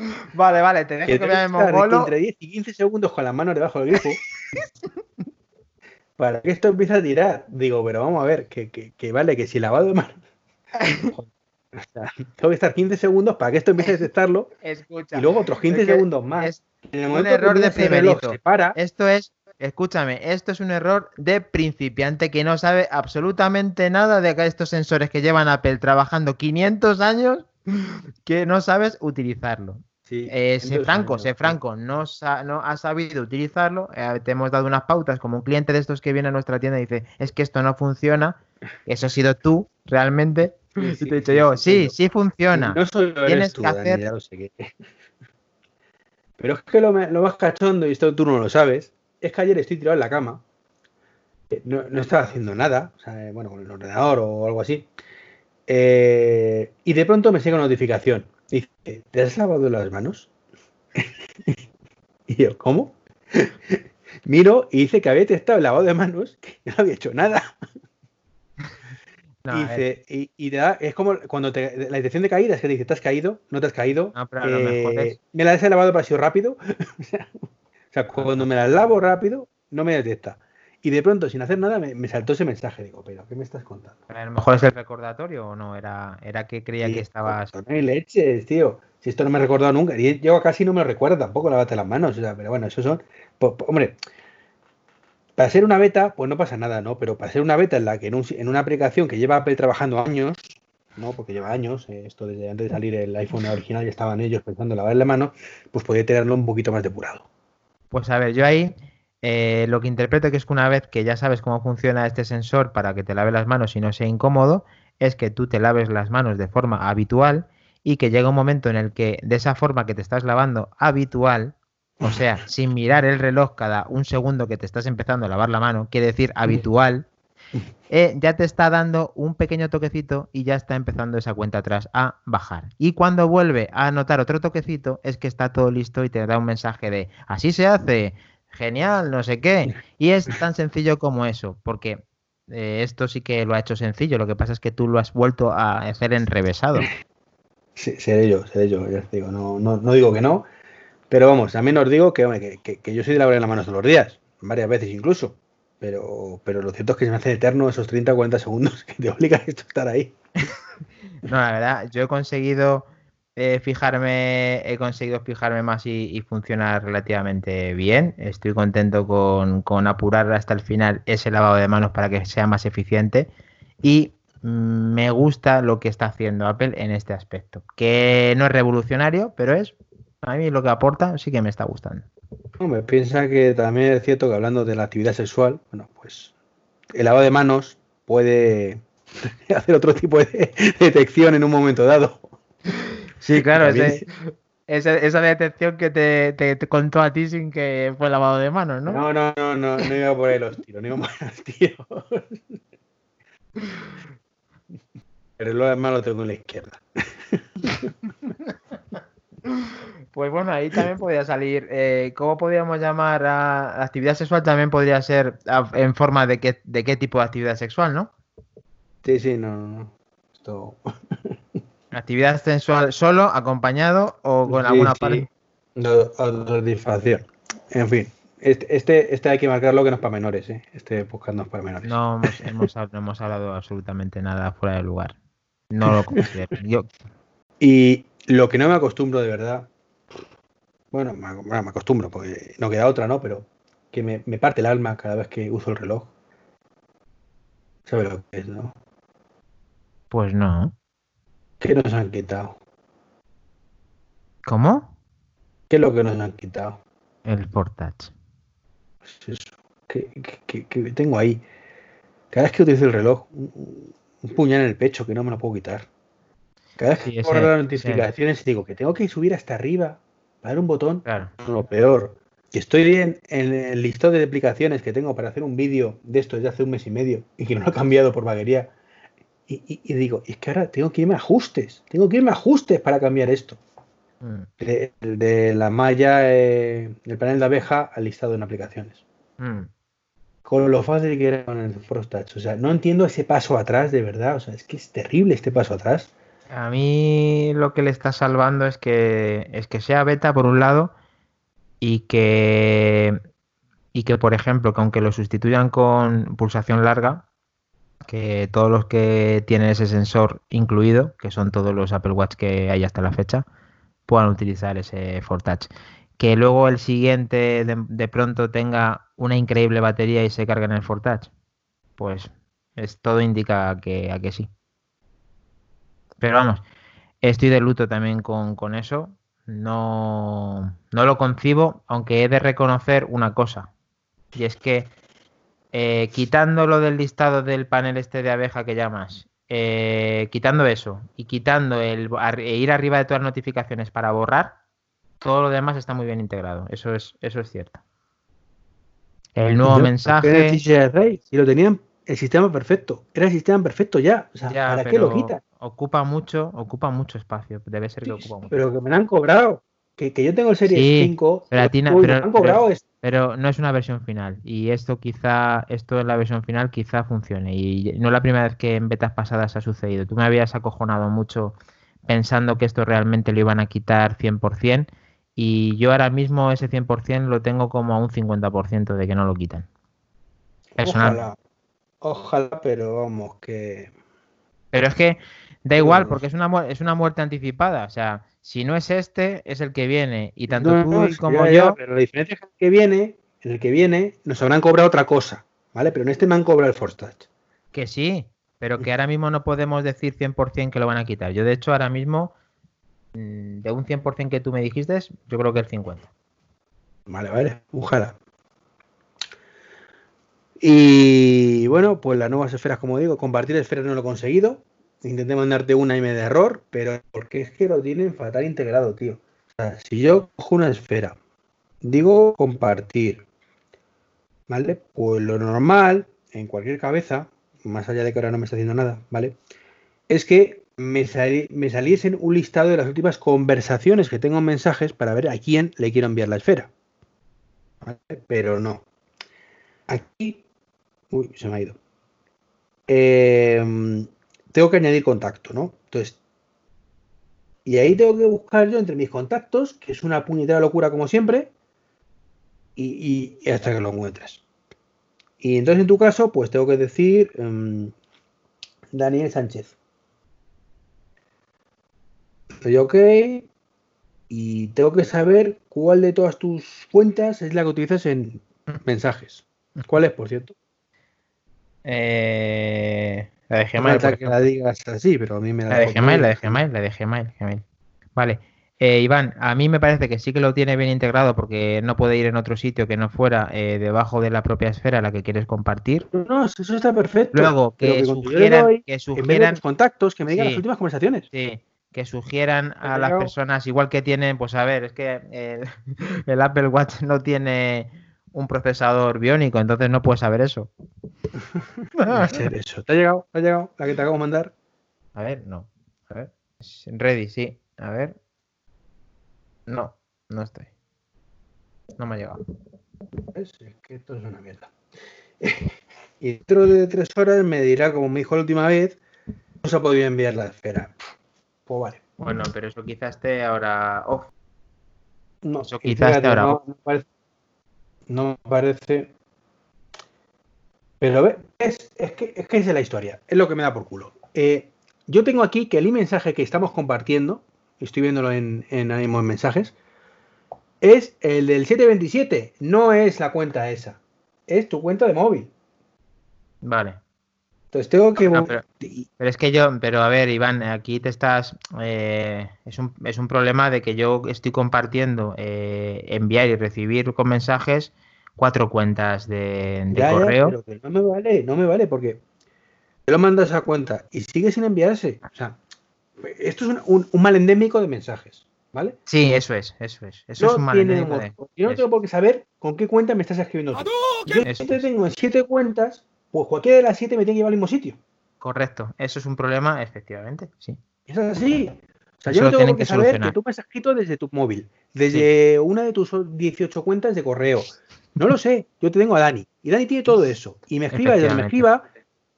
Vale, vale, te dejo que, que mongolo. Entre 10 y 15 segundos con las manos debajo del grifo. para que esto empiece a tirar. Digo, pero vamos a ver, que, que, vale, que si lavado de manos. tengo que estar 15 segundos para que esto empiece a detectarlo. Escucha, y luego otros 15 segundos más. Es un error de primerito. Para, esto es, escúchame, esto es un error de principiante que no sabe absolutamente nada de estos sensores que llevan Apple trabajando 500 años que no sabes utilizarlo. Eh, sé franco, sé franco, no, no has sabido utilizarlo, eh, te hemos dado unas pautas como un cliente de estos que viene a nuestra tienda y dice, es que esto no funciona, eso ha sido tú realmente. y te he dicho yo, sí, sí funciona. No Tienes que hacer... Pero es que lo, más cachondo, y esto tú no lo sabes, es que ayer estoy tirado en la cama, eh, no, no estaba haciendo nada, bueno, con el ordenador o algo así, eh, y de pronto me llega una notificación. Dice, ¿te has lavado las manos? y yo, ¿cómo? Miro y dice que había testado el lavado de manos, que no había hecho nada. y, dice, y, es como cuando te, la detección de caída es que dice, ¿te has caído? ¿No te has caído? Eh, me la he lavado para sido rápido. o sea, cuando me la lavo rápido, no me detecta. Y de pronto, sin hacer nada, me, saltó ese mensaje. Digo, pero ¿qué me estás contando? A lo mejor es el recordatorio o no, era, era que creía que estabas. No hay leches, tío. Si esto no me he recordado nunca. Y yo casi no me lo recuerdo tampoco, lavate las manos. O sea, pero bueno, eso son. hombre, para ser una beta, pues no pasa nada, ¿no? Pero para ser una beta en la que en, una aplicación que lleva Apple trabajando años, ¿no? Porque lleva años, eh, esto desde antes de salir el iPhone original ya estaban ellos pensando en lavar la mano, pues podría tenerlo un poquito más depurado. Pues a ver, yo ahí eh, lo que interpreto que es que una vez que ya sabes cómo funciona este sensor para que te lave las manos y no sea incómodo, es que tú te laves las manos de forma habitual y que llega un momento en el que de esa forma que te estás lavando habitual, o sea, sin mirar el reloj cada un segundo que te estás empezando a lavar la mano, quiere decir habitual, eh, ya te está dando un pequeño toquecito y ya está empezando esa cuenta atrás a bajar. Y cuando vuelve a notar otro toquecito es que está todo listo y te da un mensaje de así se hace, genial, no sé qué. Y es tan sencillo como eso, porque eh, esto sí que lo ha hecho sencillo, lo que pasa es que tú lo has vuelto a hacer enrevesado. Sí, seré yo, seré yo, ya digo, no, no, no, digo que no, pero vamos, también os digo que, que, yo soy de lavar en la mano todos los días, varias veces incluso, pero, pero lo cierto es que se me hace eterno esos 30 o 40 segundos que te obligan a estar ahí. no, la verdad, yo he conseguido eh, fijarme, he conseguido fijarme más y, funciona relativamente bien. Estoy contento con, apurar hasta el final ese lavado de manos para que sea más eficiente. Y mm, me gusta lo que está haciendo Apple en este aspecto. Que no es revolucionario, pero es a mí lo que aporta sí que me está gustando. me piensa que también es cierto que hablando de la actividad sexual, bueno, pues el lavado de manos puede hacer otro tipo de detección en un momento dado. Sí, claro, esa, detección que te, contó a ti sin que fue lavado de manos, ¿no? No, no, no, no, no iba por ahí los tiros, no iba por ahí los tiros. Pero lo demás lo tengo en la izquierda. Pues bueno, ahí también podría salir. Eh, ¿Cómo podríamos llamar a actividad sexual? También podría ser en forma de qué, de qué tipo de actividad sexual, ¿no? Sí, sí, no, no. Esto... ¿Actividad sexual solo, acompañado o con alguna parte? No, satisfacción. En fin, este, este, este, hay que marcarlo que no es para menores, ¿eh? Este podcast no es para menores. No hemos, no hemos hablado absolutamente nada fuera de lugar. No lo considero. Yo... Y lo que no me acostumbro de verdad, bueno, me, acostumbro porque no queda otra, ¿no? Pero que me, parte el alma cada vez que uso el reloj. ¿Sabes lo que es, no? Pues no. ¿Qué nos han quitado? ¿Cómo? ¿Qué es lo que nos han quitado? El Portage. Pues eso. Que, tengo ahí. Cada vez que utilizo el reloj, un, puñal en el pecho que no me lo puedo quitar. Cada vez que corro las notificaciones digo que tengo que subir hasta arriba para dar un botón. Claro. Lo peor. Que estoy en, en el listado de aplicaciones que tengo para hacer un vídeo de esto desde hace un mes y medio y que no lo he cambiado por vaguería. Y, digo, es que ahora tengo que irme a ajustes. Tengo que irme a ajustes para cambiar esto. Mm. De, la malla, eh, el panel de abeja al listado en aplicaciones. Mm. Con lo fácil que era con el Frost Touch. O sea, no entiendo ese paso atrás, de verdad. O sea, es que es terrible este paso atrás. A mí lo que le está salvando es que es que sea beta por un lado y que y que por ejemplo que aunque lo sustituyan con pulsación larga que todos los que tienen ese sensor incluido que son todos los Apple Watch que hay hasta la fecha puedan utilizar ese Touch que luego el siguiente de, pronto tenga una increíble batería y se cargue en el Touch pues es todo indica que a que sí pero vamos, estoy de luto también con, eso. No, no, lo concibo, aunque he de reconocer una cosa. Y es que eh, quitándolo del listado del panel este de abeja que llamas, eh, quitando eso y quitando el e ir arriba de todas las notificaciones para borrar, todo lo demás está muy bien integrado. Eso es, eso es cierto. El nuevo mensaje. Si lo tenían el sistema perfecto. Era el sistema perfecto ya. O sea, ¿para qué lo quitan? Ocupa mucho, ocupa mucho espacio. Debe ser que ocupa mucho. Pero que me lo han cobrado. Que, yo tengo el Series 5. Pero, no es una versión final. Y esto quizá, esto en la versión final quizá funcione. Y no es la primera vez que en betas pasadas ha sucedido. Tú me habías acojonado mucho pensando que esto realmente lo iban a quitar 100%. Y yo ahora mismo ese 100% lo tengo como a un 50% de que no lo quitan. Ojalá, ojalá, pero vamos, que... Pero es que Da igual, porque es una, es una muerte anticipada. O sea, si no es este, es el que viene. Y tanto tú como yo. pero la diferencia es que el que viene, en el que viene, nos habrán cobrado otra cosa. ¿Vale? Pero en este me han cobrado el Force Touch. Que sí, pero que ahora mismo no podemos decir 100% que lo van a quitar. Yo, de hecho, ahora mismo, mm, de un 100% que tú me dijiste, yo creo que el 50%. Vale, vale, ojalá. Y bueno, pues las nuevas esferas, como digo, compartir esferas no lo he conseguido intenté mandarte una y me error, pero porque es que lo tienen fatal integrado, tío. O sea, si yo cojo una esfera, digo compartir, ¿vale? Pues lo normal en cualquier cabeza, más allá de que ahora no me está haciendo nada, ¿vale? Es que me, me saliesen un listado de las últimas conversaciones que tengo en mensajes para ver a quién le quiero enviar la esfera. ¿vale? Pero no. Aquí. Uy, se me ha ido. Eh, tengo que añadir contacto, ¿no? Entonces, y ahí tengo que buscar yo entre mis contactos, que es una puñetera locura como siempre, y, hasta que lo encuentres. Y entonces en tu caso, pues tengo que decir em, Daniel Sánchez. Estoy ok. Y tengo que saber cuál de todas tus cuentas es la que utilizas en mensajes. ¿Cuál es, por cierto? Eh, la de Gmail. que la digas así, pero a mí me la, la de Gmail, la de Gmail, la de Gmail, Vale. Eh, Iván, a mí me parece que sí que lo tiene bien integrado porque no puede ir en otro sitio que no fuera eh, debajo de la propia esfera a la que quieres compartir. No, eso está perfecto. Luego, que, sugieran, que sugieran contactos, que me digan las últimas conversaciones. Sí, que sugieran a las personas, igual que tienen, pues a ver, es que el, Apple Watch no tiene un procesador biónico, entonces no puedes saber eso. eso. ¿Te ha llegado? ¿Te ha llegado la que te acabo de mandar? A ver, no. A ver. Ready, sí. A ver. No, no estoy. No me ha llegado. Es que esto es una mierda. y dentro de tres horas me dirá, como me dijo la última vez, no se ha podido enviar la esfera. Pues vale. Bueno, pero eso quizás esté ahora off. No, eso quizás esté ahora no, off. No me parece. Pero es, es, que, es que es la historia. Es lo que me da por culo. Eh, yo tengo aquí que el mensaje que estamos compartiendo estoy viéndolo en, en, en mensajes, es el del 727, no es la cuenta esa, es tu cuenta de móvil. Vale. Entonces tengo que... pero, es que yo, pero a ver, Iván, aquí te estás... Eh, es, un, es, un, problema de que yo estoy compartiendo eh, enviar y recibir con mensajes cuatro cuentas de, correo. pero no me vale, no me vale porque te lo mandas a cuenta y sigue sin enviarse. O sea, esto es un, mal endémico de mensajes, ¿vale? Sí, eso es, eso es. Eso es un mal endémico. Yo no tengo por qué saber con qué cuenta me estás escribiendo. Yo te tengo en siete cuentas, pues cualquiera de las siete me tiene que llevar al mismo sitio. Correcto, eso es un problema, efectivamente, sí. Es así. O sea, yo no tengo que, saber que tú me has escrito desde tu móvil, desde una de tus 18 cuentas de correo. No lo sé, yo te tengo a Dani. Y Dani tiene todo eso. Y me escriba desde me escriba,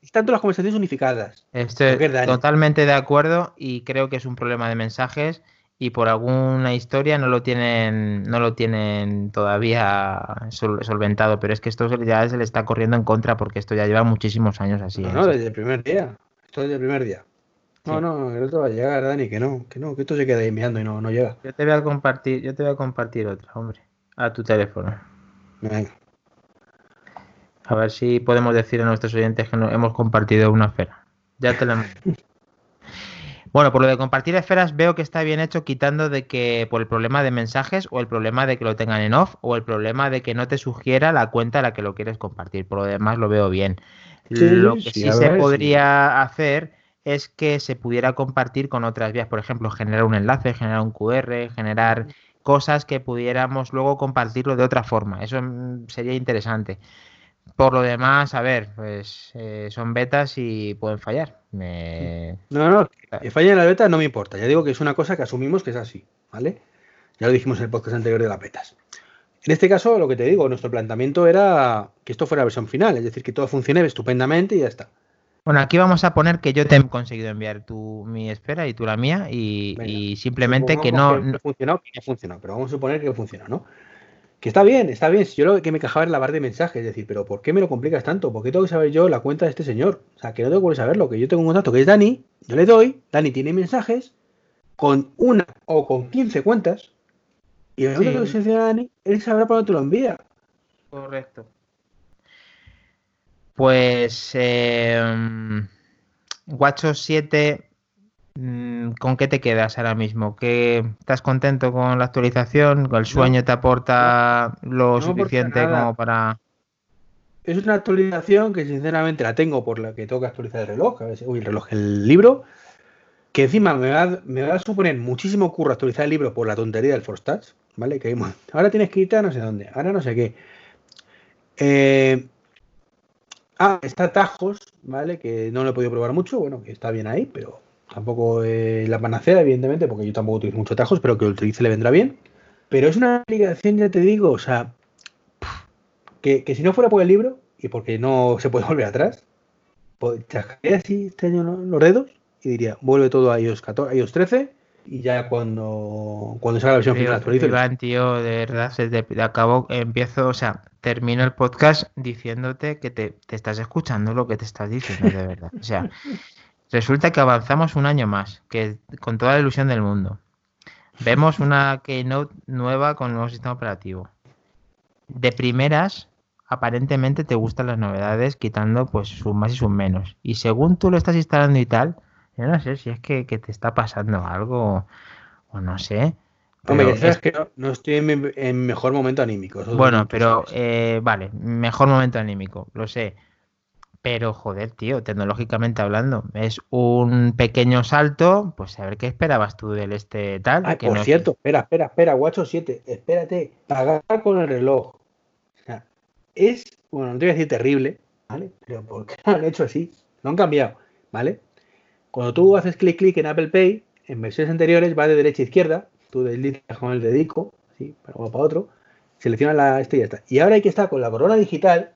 están todas las conversaciones unificadas. Estoy totalmente de acuerdo y creo que es un problema de mensajes y por alguna historia no lo tienen no lo tienen todavía solventado, pero es que esto ya se le está corriendo en contra porque esto ya lleva muchísimos años así. No, ¿eh? no desde el primer día. Esto desde el primer día. No, no, el otro va a llegar, Dani, que no, que no, que esto se queda ahí mirando y no, no llega. Yo te voy a compartir, yo te voy a compartir otra, hombre, a tu teléfono. Venga. A ver si podemos decir a nuestros oyentes que no, hemos compartido una esfera. Ya te la Bueno, por lo de compartir esferas veo que está bien hecho quitando de que por el problema de mensajes o el problema de que lo tengan en off o el problema de que no te sugiera la cuenta a la que lo quieres compartir. Por lo demás lo veo bien. lo que sí, se podría hacer es que se pudiera compartir con otras vías. Por ejemplo, generar un enlace, generar un QR, generar cosas que pudiéramos luego compartirlo de otra forma. Eso mm, sería interesante. Por lo demás, a ver, pues eh, son betas y pueden fallar. No, no, que fallen las betas no me importa. Ya digo que es una cosa que asumimos que es así, ¿vale? Ya lo dijimos en el podcast anterior de las betas. En este caso, lo que te digo, nuestro planteamiento era que esto fuera la versión final, es decir, que todo funcione estupendamente y ya está. Bueno, aquí vamos a poner que yo te he conseguido enviar tu, mi espera y tú la mía y, simplemente que no... Que, funcionado, que ha funcionado, pero vamos a suponer que funciona, ¿no? Que está bien, está bien. Si yo lo que me cajaba es la barra de mensajes, es decir, pero ¿por qué me lo complicas tanto? ¿Por qué tengo que saber yo la cuenta de este señor? O sea, que no tengo que saberlo, que yo tengo un contacto que es Dani, yo le doy, Dani tiene mensajes con una o con 15 cuentas, y el momento que se Dani, él sabrá para dónde te lo envía. Correcto. Pues eh, Guacho 7 Mm, ¿Con qué te quedas ahora mismo? ¿Que ¿Estás contento con la actualización? ¿El sueño te aporta lo suficiente como para...? Es una actualización que sinceramente la tengo por la que tengo que actualizar el reloj, a ver uy, el reloj, el libro, que encima me va, me va, a suponer muchísimo curro actualizar el libro por la tontería del Forstats, ¿vale? Que ahora tienes que irte a no sé dónde, ahora no sé qué. Eh, ah, está Tajos, ¿vale? Que no lo he podido probar mucho, bueno, que está bien ahí, pero Tampoco es la panacea, evidentemente, porque yo tampoco utilizo muchos tajos, pero que lo utilice le vendrá bien. Pero es una aplicación, ya te digo, o sea, que, si no fuera por el libro y porque no se puede volver atrás, pues chascaría así este año los dedos y diría, vuelve todo a iOS, 14, iOS 13 y ya cuando, cuando salga la versión final actualizo. Iván, tío, de verdad, se te acabo, empiezo, o sea, termino el podcast diciéndote que te, te estás escuchando lo que te estás diciendo, de verdad. O sea, Resulta que avanzamos un año más, que con toda la ilusión del mundo. Vemos una Keynote nueva con nuevo sistema operativo. De primeras, aparentemente te gustan las novedades, quitando pues sus más y sus menos. Y según tú lo estás instalando y tal, yo no sé si es que, te está pasando algo o no sé. Hombre, es... que no, estoy en mi mejor momento anímico. Bueno, pero eh, vale, mejor momento anímico, lo sé. Pero joder, tío, tecnológicamente hablando, es un pequeño salto. Pues a ver qué esperabas tú del este tal. Ay, por cierto, espera, espera, espera, Guacho 7, espérate, pagar con el reloj. O sea, es, bueno, no te voy a decir terrible, ¿vale? Pero ¿por qué lo han hecho así? No han cambiado, ¿vale? Cuando tú haces clic clic en Apple Pay, en versiones anteriores va de derecha a izquierda, tú deslizas con el dedico, así, para uno para otro, selecciona la este y ya está. Y ahora hay que estar con la corona digital,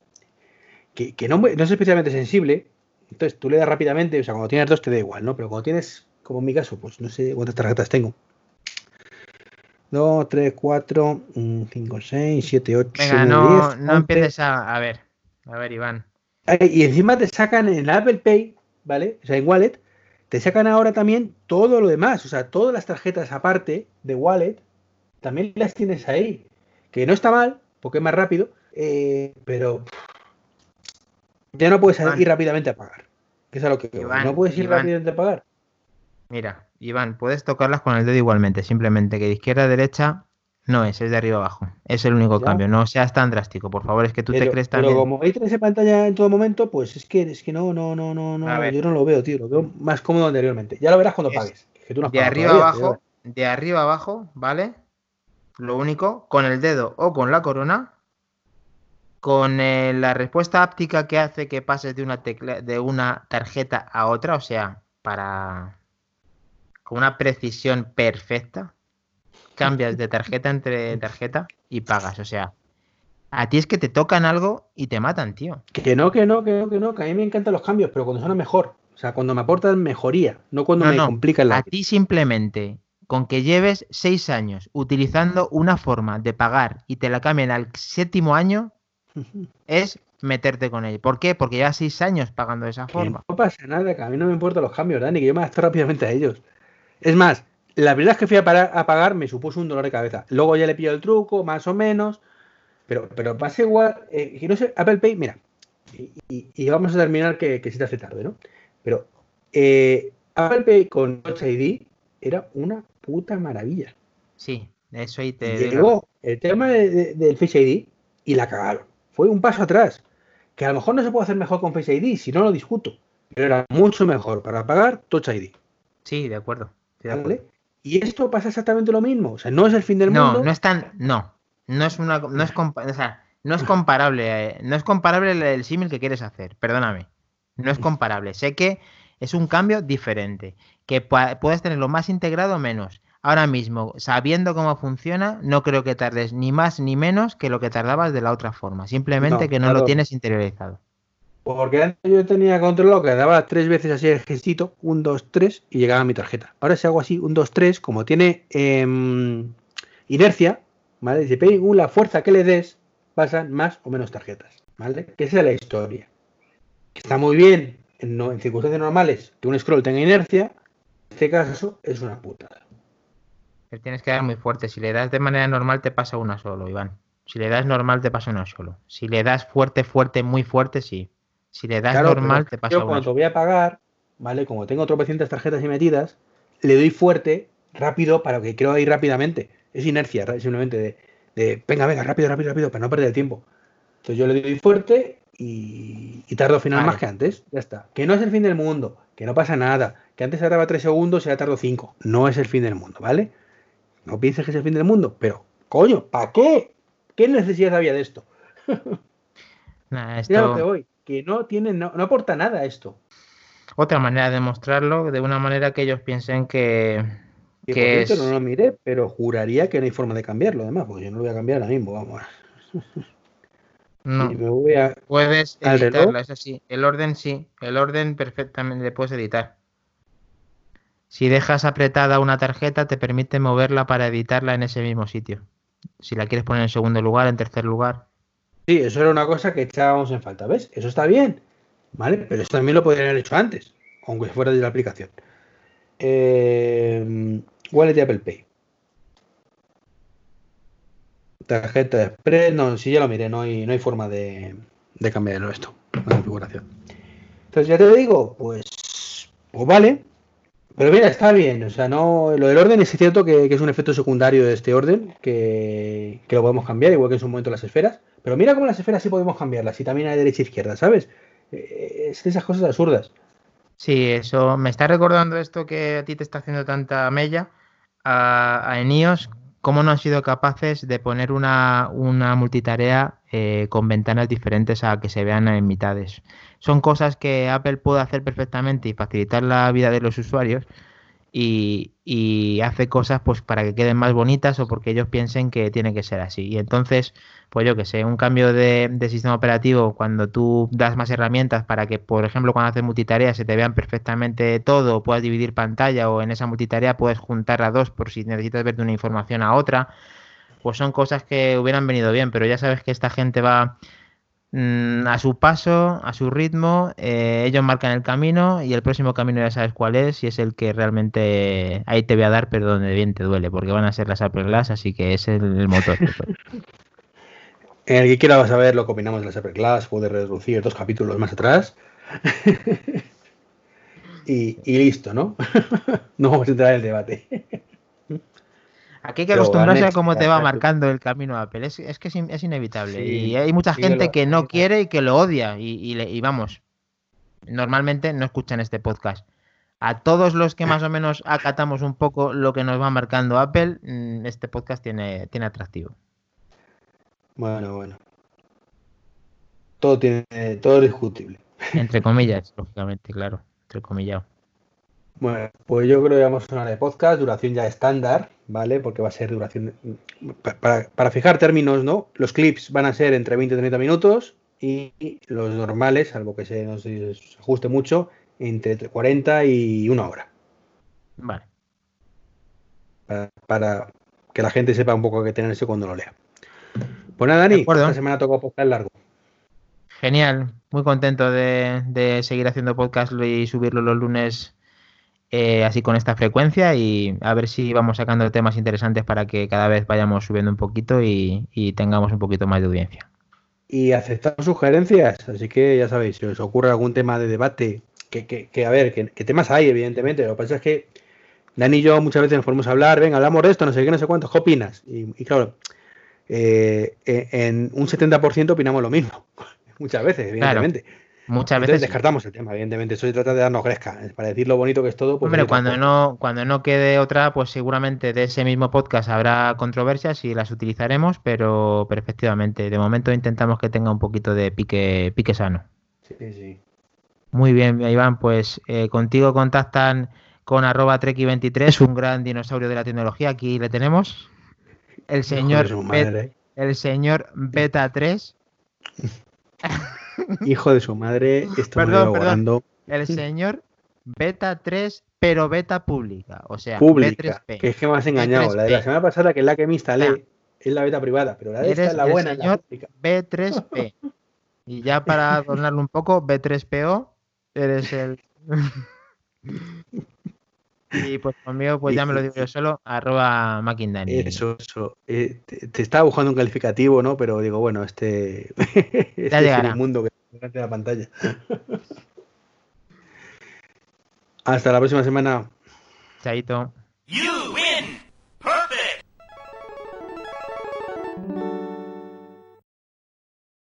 que, no, no, es especialmente sensible, entonces tú le das rápidamente, o sea, cuando tienes dos te da igual, ¿no? Pero cuando tienes, como en mi caso, pues no sé cuántas tarjetas tengo. 2, 3, 4, 5, 6, 7, 8, Venga, no, no empieces a, a ver, a ver, Iván. Y encima te sacan en Apple Pay, ¿vale? O sea, en Wallet, te sacan ahora también todo lo demás, o sea, todas las tarjetas aparte de Wallet, también las tienes ahí. Que no está mal, porque es más rápido, eh, pero ya no puedes ir rápidamente a pagar. Que es a lo que no puedes ir rápidamente a pagar. Mira, Iván, puedes tocarlas con el dedo igualmente, simplemente que de izquierda a derecha no es, es de arriba abajo. Es el único cambio. No seas tan drástico, por favor. Es que tú te crees también. Pero como hay esa pantalla en todo momento, pues es que es que no, no, no, no, no. Yo no lo veo, tío. Lo veo más cómodo anteriormente. Ya lo verás cuando pagues. de arriba abajo, de arriba abajo, ¿vale? Lo único, con el dedo o con la corona, con eh, la respuesta áptica que hace que pases de una tecla, de una tarjeta a otra, o sea, para con una precisión perfecta cambias de tarjeta entre tarjeta y pagas. O sea, a ti es que te tocan algo y te matan, tío. Que no, que no, que no, que no, que a mí me encantan los cambios, pero cuando son mejor. O sea, cuando me aportan mejoría, no cuando me complican la A ti simplemente, con que lleves seis años utilizando una forma de pagar y te la cambien al séptimo año, es meterte con ella. ¿Por qué? Porque llevas seis años pagando de esa forma. no pasa nada, que a mí no me importan los cambios, Dani, que yo me adapto rápidamente a ellos. Es más, la verdad es que fui a, pagar me supuso un dolor de cabeza. Luego ya le pillo el truco, más o menos. Pero, pero pasa igual. Eh, no sé, Apple Pay, mira. Y, vamos a terminar que, que se te hace tarde, ¿no? Pero eh, Apple Pay con Touch ID era una puta maravilla. Sí, eso ahí te. Llegó el tema del Face ID y la cagaron. Fue un paso atrás. Que a lo mejor no se puede hacer mejor con Face ID, si no lo discuto. Pero era mucho mejor para pagar Touch ID. Sí, de acuerdo. ¿Vale? Y esto pasa exactamente lo mismo. O sea, no es el fin del mundo. No, no es tan. No. No es una. No es, o sea, no es comparable. Eh, no es comparable el, símil que quieres hacer. Perdóname. No es comparable. Sé que es un cambio diferente. Que puedes tenerlo más integrado o menos. Ahora mismo, sabiendo cómo funciona, no creo que tardes ni más ni menos que lo que tardabas de la otra forma. Simplemente que no lo tienes interiorizado. Porque antes yo tenía controlado que daba tres veces así el gestito, un, dos, tres, y llegaba a mi tarjeta. Ahora si hago así, un, dos, tres, como tiene em, inercia, ¿vale? Si según la fuerza que le des, pasan más o menos tarjetas, ¿vale? Que esa es la historia. Está muy bien en, en circunstancias normales que un scroll tenga inercia, en este caso es una putada. Le tienes que dar muy fuerte. Si le das de manera normal, te pasa una solo, Iván. Si le das normal, te pasa una solo. Si le das fuerte, fuerte, muy fuerte, sí. Si le das normal, te pasa Yo cuando voy a pagar, ¿vale? Como tengo tropecientas tarjetas y metidas, le doy fuerte, rápido, para que quiero ir rápidamente. Es inercia, simplemente de, de, venga, venga, rápido, rápido, rápido, para no perder el tiempo. Entonces yo le doy fuerte y, tardo final más que antes. Ya está. Que no es el fin del mundo, que no pasa nada. Que antes tardaba 3 segundos y ahora tardo 5. No es el fin del mundo, ¿vale? No pienses que es el fin del mundo, pero, coño, ¿para qué? ¿Qué necesidad había de esto? Nah, esto... que voy que no tiene, no, aporta nada a esto. Otra manera de mostrarlo, de una manera que ellos piensen que, que es... no lo miré, pero juraría que no hay forma de cambiarlo, además, porque yo no lo voy a cambiar ahora mismo, vamos. No, puedes editarlo, es así. El orden sí, el orden perfectamente puedes editar. Si dejas apretada una tarjeta, te permite moverla para editarla en ese mismo sitio. Si la quieres poner en segundo lugar, en tercer lugar. Sí, eso era una cosa que echábamos en falta, ¿ves? Eso está bien, ¿vale? Pero eso también lo podrían haber hecho antes, aunque fuera de la aplicación. Eh, wallet de Apple Pay. Tarjeta de Express, no, sí, ya lo miré, no hay, no hay forma de, de cambiarlo esto, la configuración. Entonces, ya te digo, pues, pues vale, Pero mira, está bien, o sea, no. Lo del orden es cierto que, es un efecto secundario de este orden, que, lo podemos cambiar, igual que en su momento las esferas. Pero mira cómo las esferas sí podemos cambiarlas, y también hay derecha e izquierda, ¿sabes? Eh, es de esas cosas absurdas. Sí, eso me está recordando esto que a ti te está haciendo tanta mella a, a Enios, cómo no han sido capaces de poner una, multitarea eh, con ventanas diferentes a que se vean en mitades. Son cosas que Apple puede hacer perfectamente y facilitar la vida de los usuarios, y, hace cosas pues para que queden más bonitas o porque ellos piensen que tiene que ser así. Y entonces, pues yo que sé, un cambio de, sistema operativo cuando tú das más herramientas para que, por ejemplo, cuando haces multitarea se te vean perfectamente todo, puedas dividir pantalla o en esa multitarea puedes juntar a dos por si necesitas ver de una información a otra, pues son cosas que hubieran venido bien, pero ya sabes que esta gente va Mm, a su paso, a su ritmo, eh, ellos marcan el camino y el próximo camino ya sabes cuál es y es el que realmente ahí te voy a dar, pero donde bien te duele, porque van a ser las Apple Glass, así que es el, motor. en el que quiera saber lo que opinamos de las Apple Glass, puede reducir dos capítulos más atrás. y, y, listo, ¿no? no vamos a entrar en el debate. Aquí hay que acostumbrarse a cómo te va marcando el camino Apple. Es, que es, inevitable. y hay mucha gente que no quiere y que lo odia. Y, vamos, normalmente no escuchan este podcast. A todos los que más o menos acatamos un poco lo que nos va marcando Apple, mm, este podcast tiene, tiene atractivo. Bueno, bueno. Todo tiene, todo discutible. Entre comillas, lógicamente, claro. Entre comillas. Bueno, pues yo creo que vamos a sonar de podcast, duración ya estándar, ¿vale? Porque va a ser duración. Para, fijar términos, ¿no? Los clips van a ser entre 20 y 30 minutos y los normales, salvo que se nos ajuste mucho, entre 40 y una hora. Vale. Para, que la gente sepa un poco qué tenerse cuando lo lea. Pues nada, Dani, esta semana tocó podcast largo. Genial, muy contento de, de seguir haciendo podcast y subirlo los lunes eh, así con esta frecuencia y a ver si vamos sacando temas interesantes para que cada vez vayamos subiendo un poquito y, tengamos un poquito más de audiencia. Y aceptamos sugerencias, así que ya sabéis, si os ocurre algún tema de debate, que, a ver, que, temas hay, evidentemente, lo que pasa es que Dani y yo muchas veces nos podemos hablar, venga, hablamos de esto, no sé qué, no sé cuánto, ¿qué opinas? Y, claro, eh, en un 70% opinamos lo mismo, muchas veces, evidentemente. Muchas veces descartamos el tema, evidentemente. Eso se trata de darnos gresca. Para decir lo bonito que es todo. Pues Hombre, cuando no, cuando no quede otra, pues seguramente de ese mismo podcast habrá controversias y las utilizaremos, pero, perfectamente de momento intentamos que tenga un poquito de pique, pique sano. Sí, sí. Muy bien, Iván, pues eh, contigo contactan con arroba treki23, un gran dinosaurio de la tecnología. Aquí le tenemos. El señor, el señor Beta 3. Hijo de su madre, esto perdón, perdón. El señor beta 3, pero beta pública. O sea, pública. Que es que me has engañado. La de la semana pasada, que es la que me instalé, es la beta privada, pero la de esta es la buena. El señor B3P. Y ya para adornarlo un poco, B3PO, eres el. Y pues conmigo, pues ya me lo digo yo solo, arroba Mackindani. Eso, eso. Eh, te, estaba buscando un calificativo, ¿no? Pero digo, bueno, este, este es el mundo que delante de la pantalla. Hasta la próxima semana. Chaito.